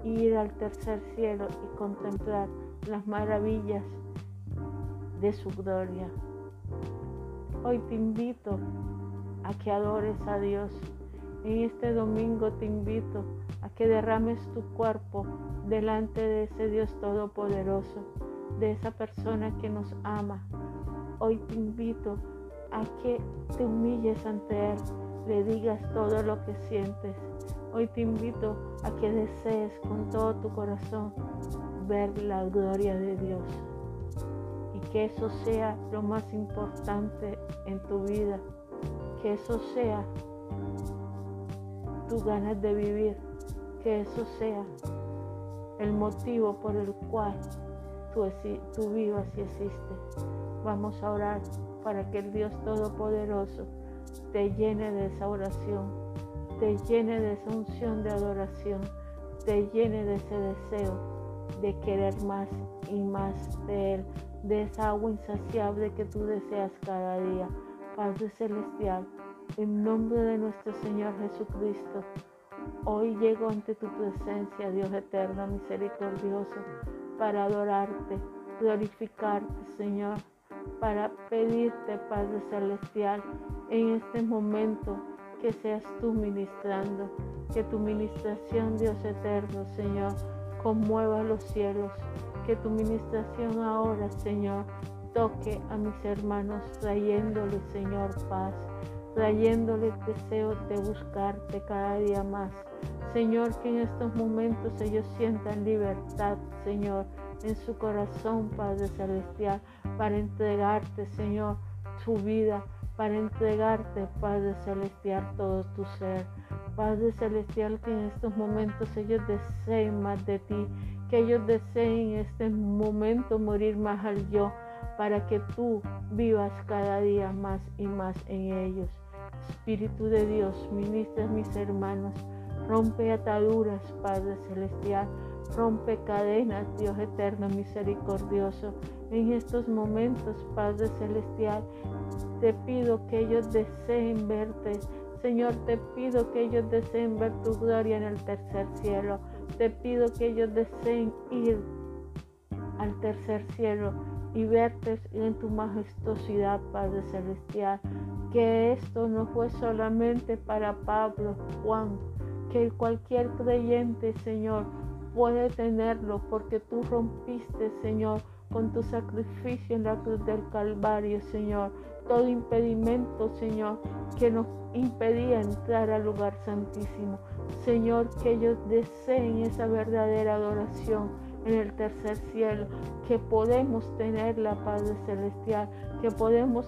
ir al tercer cielo y contemplar las maravillas de su gloria. Hoy te invito a que adores a Dios. En este domingo te invito a que derrames tu cuerpo delante de ese Dios todopoderoso, de esa persona que nos ama. Hoy te invito a que te humilles ante Él, le digas todo lo que sientes. Hoy te invito a que desees con todo tu corazón ver la gloria de Dios y que eso sea lo más importante en tu vida, que eso sea tus ganas de vivir, que eso sea el motivo por el cual tú, tú vivas y existes. Vamos a orar para que el Dios Todopoderoso te llene de esa oración, te llene de esa unción de adoración, te llene de ese deseo de querer más y más de Él, de esa agua insaciable que tú deseas cada día. Padre Celestial, en nombre de nuestro Señor Jesucristo, hoy llego ante tu presencia, Dios eterno, misericordioso, para adorarte, glorificarte, Señor para pedirte, Padre Celestial, en este momento que seas tú ministrando, que tu ministración, Dios eterno, Señor, conmueva los cielos, que tu ministración ahora, Señor, toque a mis hermanos, trayéndole, Señor, paz, trayéndole deseo de buscarte cada día más. Señor, que en estos momentos ellos sientan libertad, Señor, en su corazón, Padre Celestial, para entregarte, Señor, su vida, para entregarte, Padre Celestial, todo tu ser. Padre Celestial, que en estos momentos ellos deseen más de ti, que ellos deseen en este momento morir más al yo, para que tú vivas cada día más y más en ellos. Espíritu de Dios, ministra mis hermanos, rompe ataduras, Padre Celestial Rompe cadenas, Dios eterno, misericordioso. En estos momentos, Padre Celestial, te pido que ellos deseen verte. Señor, te pido que ellos deseen ver tu gloria en el tercer cielo. Te pido que ellos deseen ir al tercer cielo y verte en tu majestuosidad, Padre Celestial. Que esto no fue solamente para Pablo, Juan, que cualquier creyente, Señor, puede tenerlo porque tú rompiste, Señor, con tu sacrificio en la cruz del Calvario, Señor, todo impedimento, Señor, que nos impedía entrar al lugar santísimo. Señor, que ellos deseen esa verdadera adoración en el tercer cielo, que podemos tener la paz celestial, que podemos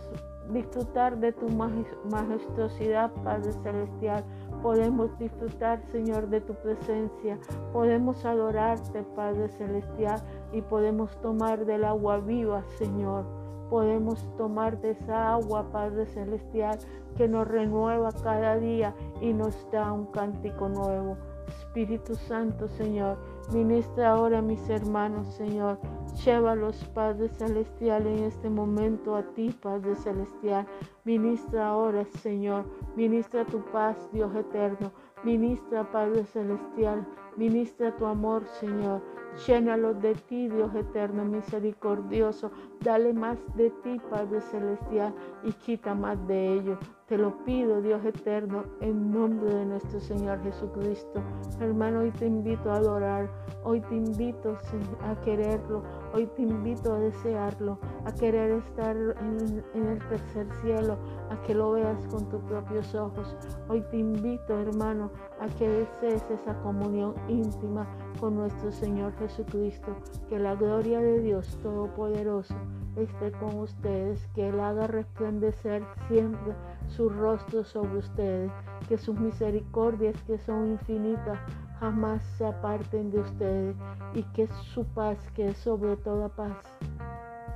disfrutar de tu majestuosidad, Padre Celestial. Podemos disfrutar, Señor, de tu presencia. Podemos adorarte, Padre Celestial, y podemos tomar del agua viva, Señor. Podemos tomar de esa agua, Padre Celestial, que nos renueva cada día y nos da un cántico nuevo. Espíritu Santo, Señor, ministra ahora a mis hermanos, Señor. Llévalos, Padre Celestial, en este momento a ti, Padre Celestial. Ministra ahora, Señor. Ministra tu paz, Dios eterno. Ministra, Padre Celestial. Ministra tu amor, Señor. Llénalos de ti, Dios eterno, misericordioso. Dale más de ti, Padre Celestial, y quita más de ello. Te lo pido, Dios eterno, en nombre de nuestro Señor Jesucristo. Hermano, hoy te invito a adorar, hoy te invito a quererlo, hoy te invito a desearlo, a querer estar en, en el tercer cielo, a que lo veas con tus propios ojos. Hoy te invito, hermano, a que desees esa comunión íntima con nuestro Señor Jesucristo. Que la gloria de Dios Todopoderoso esté con ustedes, que Él haga resplandecer siempre su rostro sobre ustedes, que sus misericordias que son infinitas jamás se aparten de ustedes y que su paz, que es sobre toda paz,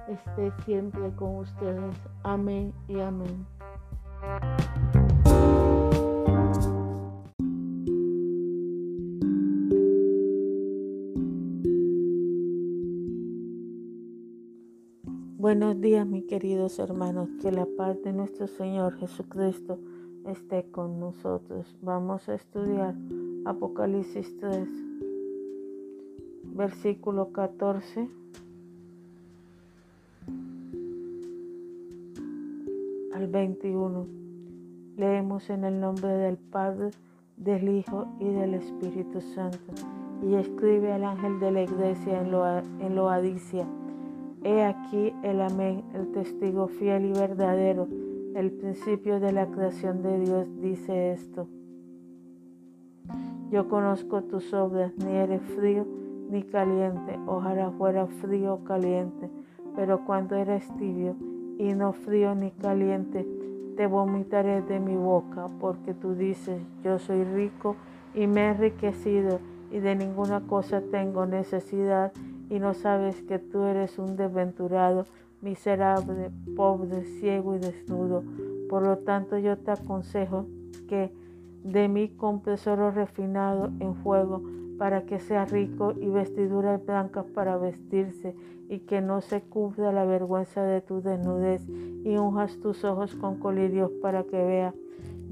esté siempre con ustedes. Amén y amén. Buenos días, mis queridos hermanos. Que la paz de nuestro Señor Jesucristo esté con nosotros. Vamos a estudiar Apocalipsis 3, versículo 14. al 21. Leemos en el nombre del Padre, del Hijo y del Espíritu Santo. Y escribe al ángel de la iglesia en, en Loadicia He aquí el amén, el testigo fiel y verdadero, el principio de la creación de Dios dice esto. Yo conozco tus obras, ni eres frío ni caliente, ojalá fuera frío o caliente, pero cuando eres tibio y no frío ni caliente, te vomitaré de mi boca, porque tú dices, yo soy rico y me he enriquecido y de ninguna cosa tengo necesidad y no sabes que tú eres un desventurado, miserable, pobre, ciego y desnudo. Por lo tanto yo te aconsejo que de mí compres oro refinado en fuego para que sea rico y vestiduras blancas para vestirse y que no se cubra la vergüenza de tu desnudez y unjas tus ojos con colirios para que vea.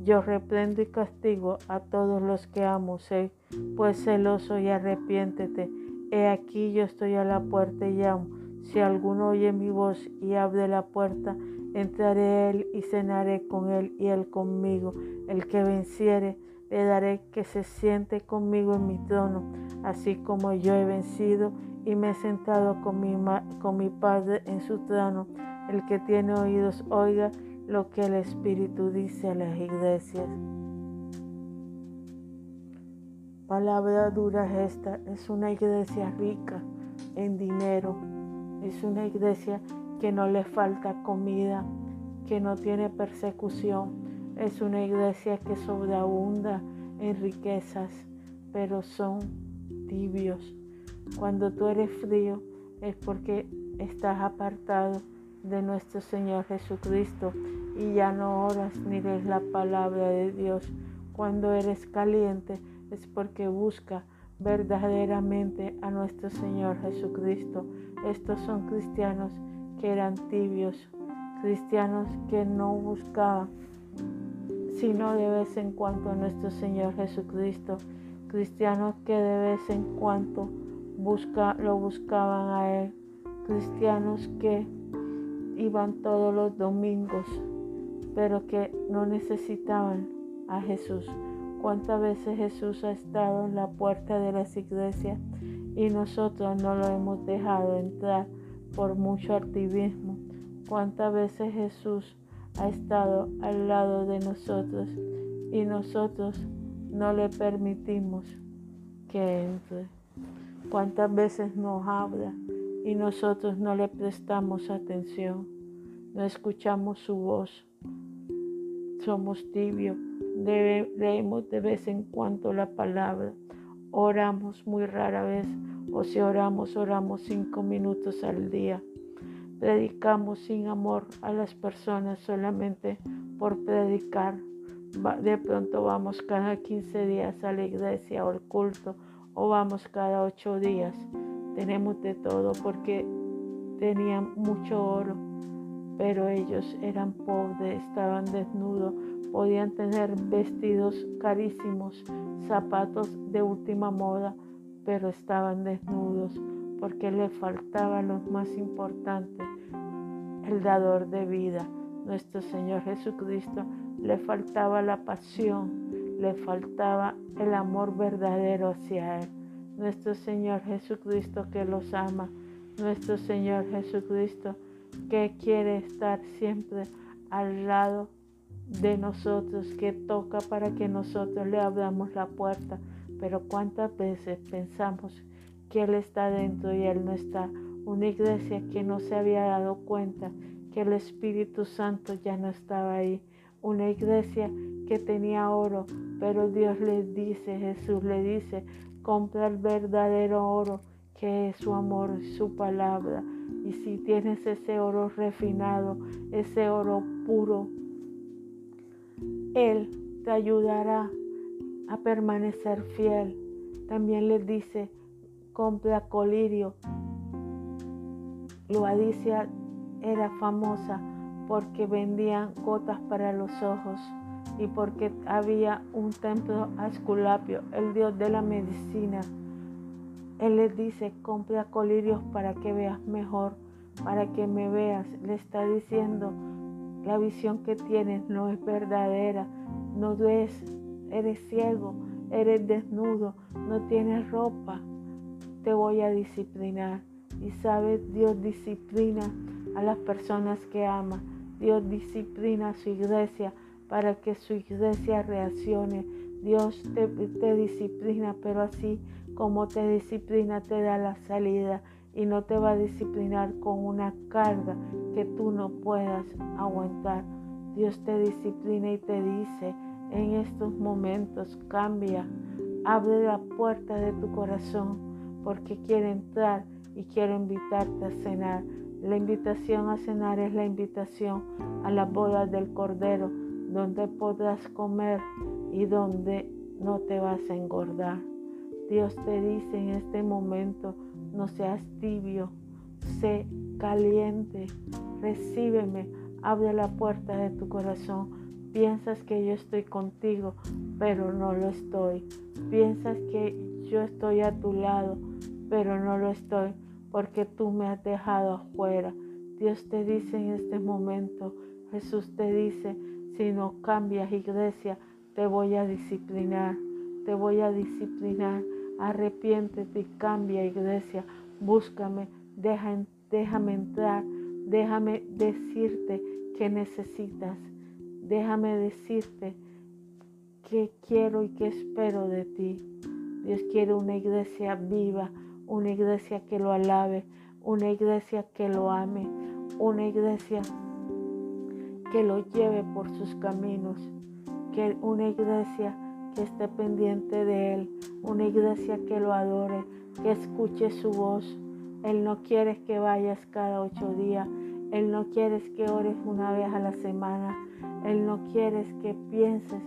Yo reprendo y castigo a todos los que amo, sé pues celoso y arrepiéntete. He aquí yo estoy a la puerta y llamo. Si alguno oye mi voz y abre la puerta, entraré él y cenaré con él y él conmigo. El que venciere, le daré que se siente conmigo en mi trono, así como yo he vencido y me he sentado con mi, con mi Padre en su trono. El que tiene oídos, oiga lo que el Espíritu dice a las iglesias. Palabra dura esta, es una iglesia rica en dinero, es una iglesia que no le falta comida, que no tiene persecución, es una iglesia que sobreabunda en riquezas, pero son tibios. Cuando tú eres frío es porque estás apartado de nuestro Señor Jesucristo y ya no oras ni lees la palabra de Dios. Cuando eres caliente es porque busca verdaderamente a nuestro Señor Jesucristo. Estos son cristianos que eran tibios, cristianos que no buscaban sino de vez en cuando a nuestro Señor Jesucristo, cristianos que de vez en cuando lo buscaban a Él, cristianos que iban todos los domingos, pero que no necesitaban a Jesús. ¿Cuántas veces Jesús ha estado en la puerta de las iglesias y nosotros no lo hemos dejado entrar por mucho activismo? ¿Cuántas veces Jesús ha estado al lado de nosotros y nosotros no le permitimos que entre. Cuántas veces nos habla y nosotros no le prestamos atención, no escuchamos su voz, somos tibios, leemos de vez en cuando la palabra, oramos muy rara vez, o si oramos, oramos cinco minutos al día. Predicamos sin amor a las personas solamente por predicar. De pronto vamos cada 15 días a la iglesia o al culto o vamos cada ocho días. Tenemos de todo porque tenían mucho oro, pero ellos eran pobres, estaban desnudos, podían tener vestidos carísimos, zapatos de última moda, pero estaban desnudos porque le faltaba lo más importante, el dador de vida, nuestro Señor Jesucristo. Le faltaba la pasión, le faltaba el amor verdadero hacia Él. Nuestro Señor Jesucristo que los ama, nuestro Señor Jesucristo que quiere estar siempre al lado de nosotros, que toca para que nosotros le abramos la puerta. Pero cuántas veces pensamos que Él está dentro y Él no está. Una iglesia que no se había dado cuenta que el Espíritu Santo ya no estaba ahí. Una iglesia que tenía oro, pero Dios le dice, Jesús le dice, compra el verdadero oro, que es su amor, su palabra. Y si tienes ese oro refinado, ese oro puro, Él te ayudará a permanecer fiel. También le dice, compra colirio. Loadicia era famosa porque vendían gotas para los ojos y porque había un templo a Esculapio, el dios de la medicina. Él les dice, compra colirios para que veas mejor, para que me veas. Le está diciendo, la visión que tienes no es verdadera, no ves, eres ciego, eres desnudo, no tienes ropa. Te voy a disciplinar. Y sabes, Dios disciplina a las personas que ama. Dios disciplina a su iglesia para que su iglesia reaccione. Dios te, disciplina, pero así como te disciplina, te da la salida y no te va a disciplinar con una carga que tú no puedas aguantar. Dios te disciplina y te dice, en estos momentos cambia, abre la puerta de tu corazón porque quiere entrar y quiere invitarte a cenar. La invitación a cenar es la invitación a la boda del Cordero, donde podrás comer y donde no te vas a engordar. Dios te dice en este momento, no seas tibio, sé caliente, recíbeme, abre la puerta de tu corazón. Piensas que yo estoy contigo, pero no lo estoy. Piensas que yo estoy a tu lado, pero no lo estoy porque tú me has dejado afuera. Dios te dice en este momento, Jesús te dice, si no cambias iglesia, te voy a disciplinar, te voy a disciplinar. Arrepiéntete y cambia iglesia, búscame, déjame entrar, déjame decirte que necesitas, déjame decirte que quiero y que espero de ti. Dios quiere una iglesia viva, una iglesia que lo alabe, una iglesia que lo ame, una iglesia que lo lleve por sus caminos, que una iglesia que esté pendiente de él, una iglesia que lo adore, que escuche su voz. Él no quiere que vayas cada ocho días, Él no quiere que ores una vez a la semana, Él no quiere que pienses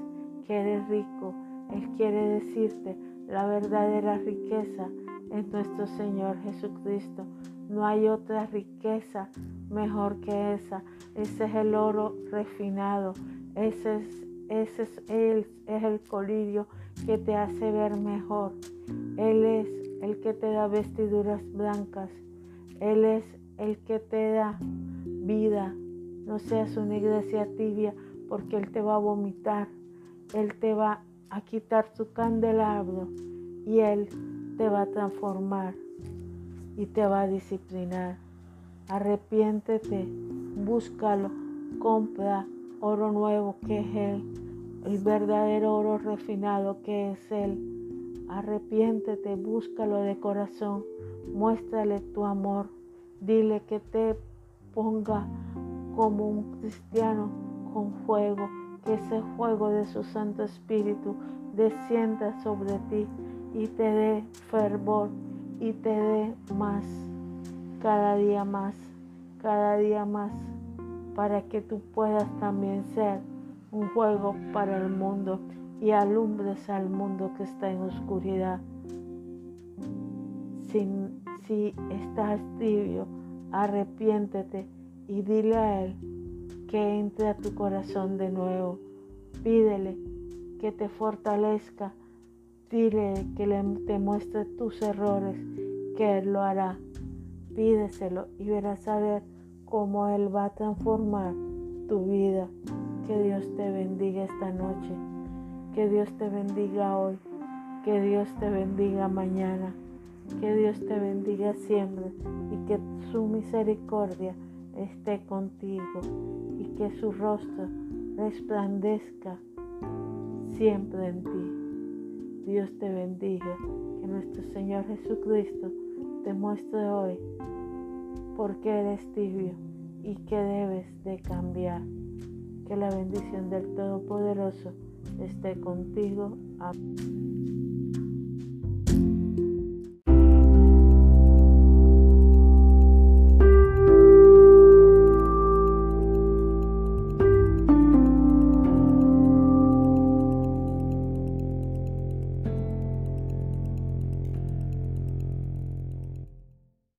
que eres rico, Él quiere decirte la verdadera riqueza en nuestro Señor Jesucristo. No hay otra riqueza mejor que esa. Ese es el oro refinado. Ese es, ese es, el, es el colirio que te hace ver mejor. Él es el que te da vestiduras blancas. Él es el que te da vida. No seas una iglesia tibia porque Él te va a vomitar. Él te va a quitar tu candelabro y Él te va a transformar y te va a disciplinar. Arrepiéntete, búscalo, compra oro nuevo que es Él, el verdadero oro refinado que es Él. Arrepiéntete, búscalo de corazón, muéstrale tu amor, dile que te ponga como un cristiano con fuego, que ese fuego de su Santo Espíritu descienda sobre ti y te dé fervor y te dé más, cada día más, cada día más, para que tú puedas también ser un juego para el mundo y alumbres al mundo que está en oscuridad. Si, si estás tibio, arrepiéntete y dile a Él que entre a tu corazón de nuevo. Pídele que te fortalezca. Dile que le, te muestre tus errores, que Él lo hará. Pídeselo y verás a ver cómo Él va a transformar tu vida. Que Dios te bendiga esta noche. Que Dios te bendiga hoy. Que Dios te bendiga mañana. Que Dios te bendiga siempre y que su misericordia esté contigo y que su rostro resplandezca siempre en ti. Dios te bendiga. Que nuestro Señor Jesucristo te muestre hoy por qué eres tibio y que debes de cambiar. Que la bendición del Todopoderoso esté contigo. Amén.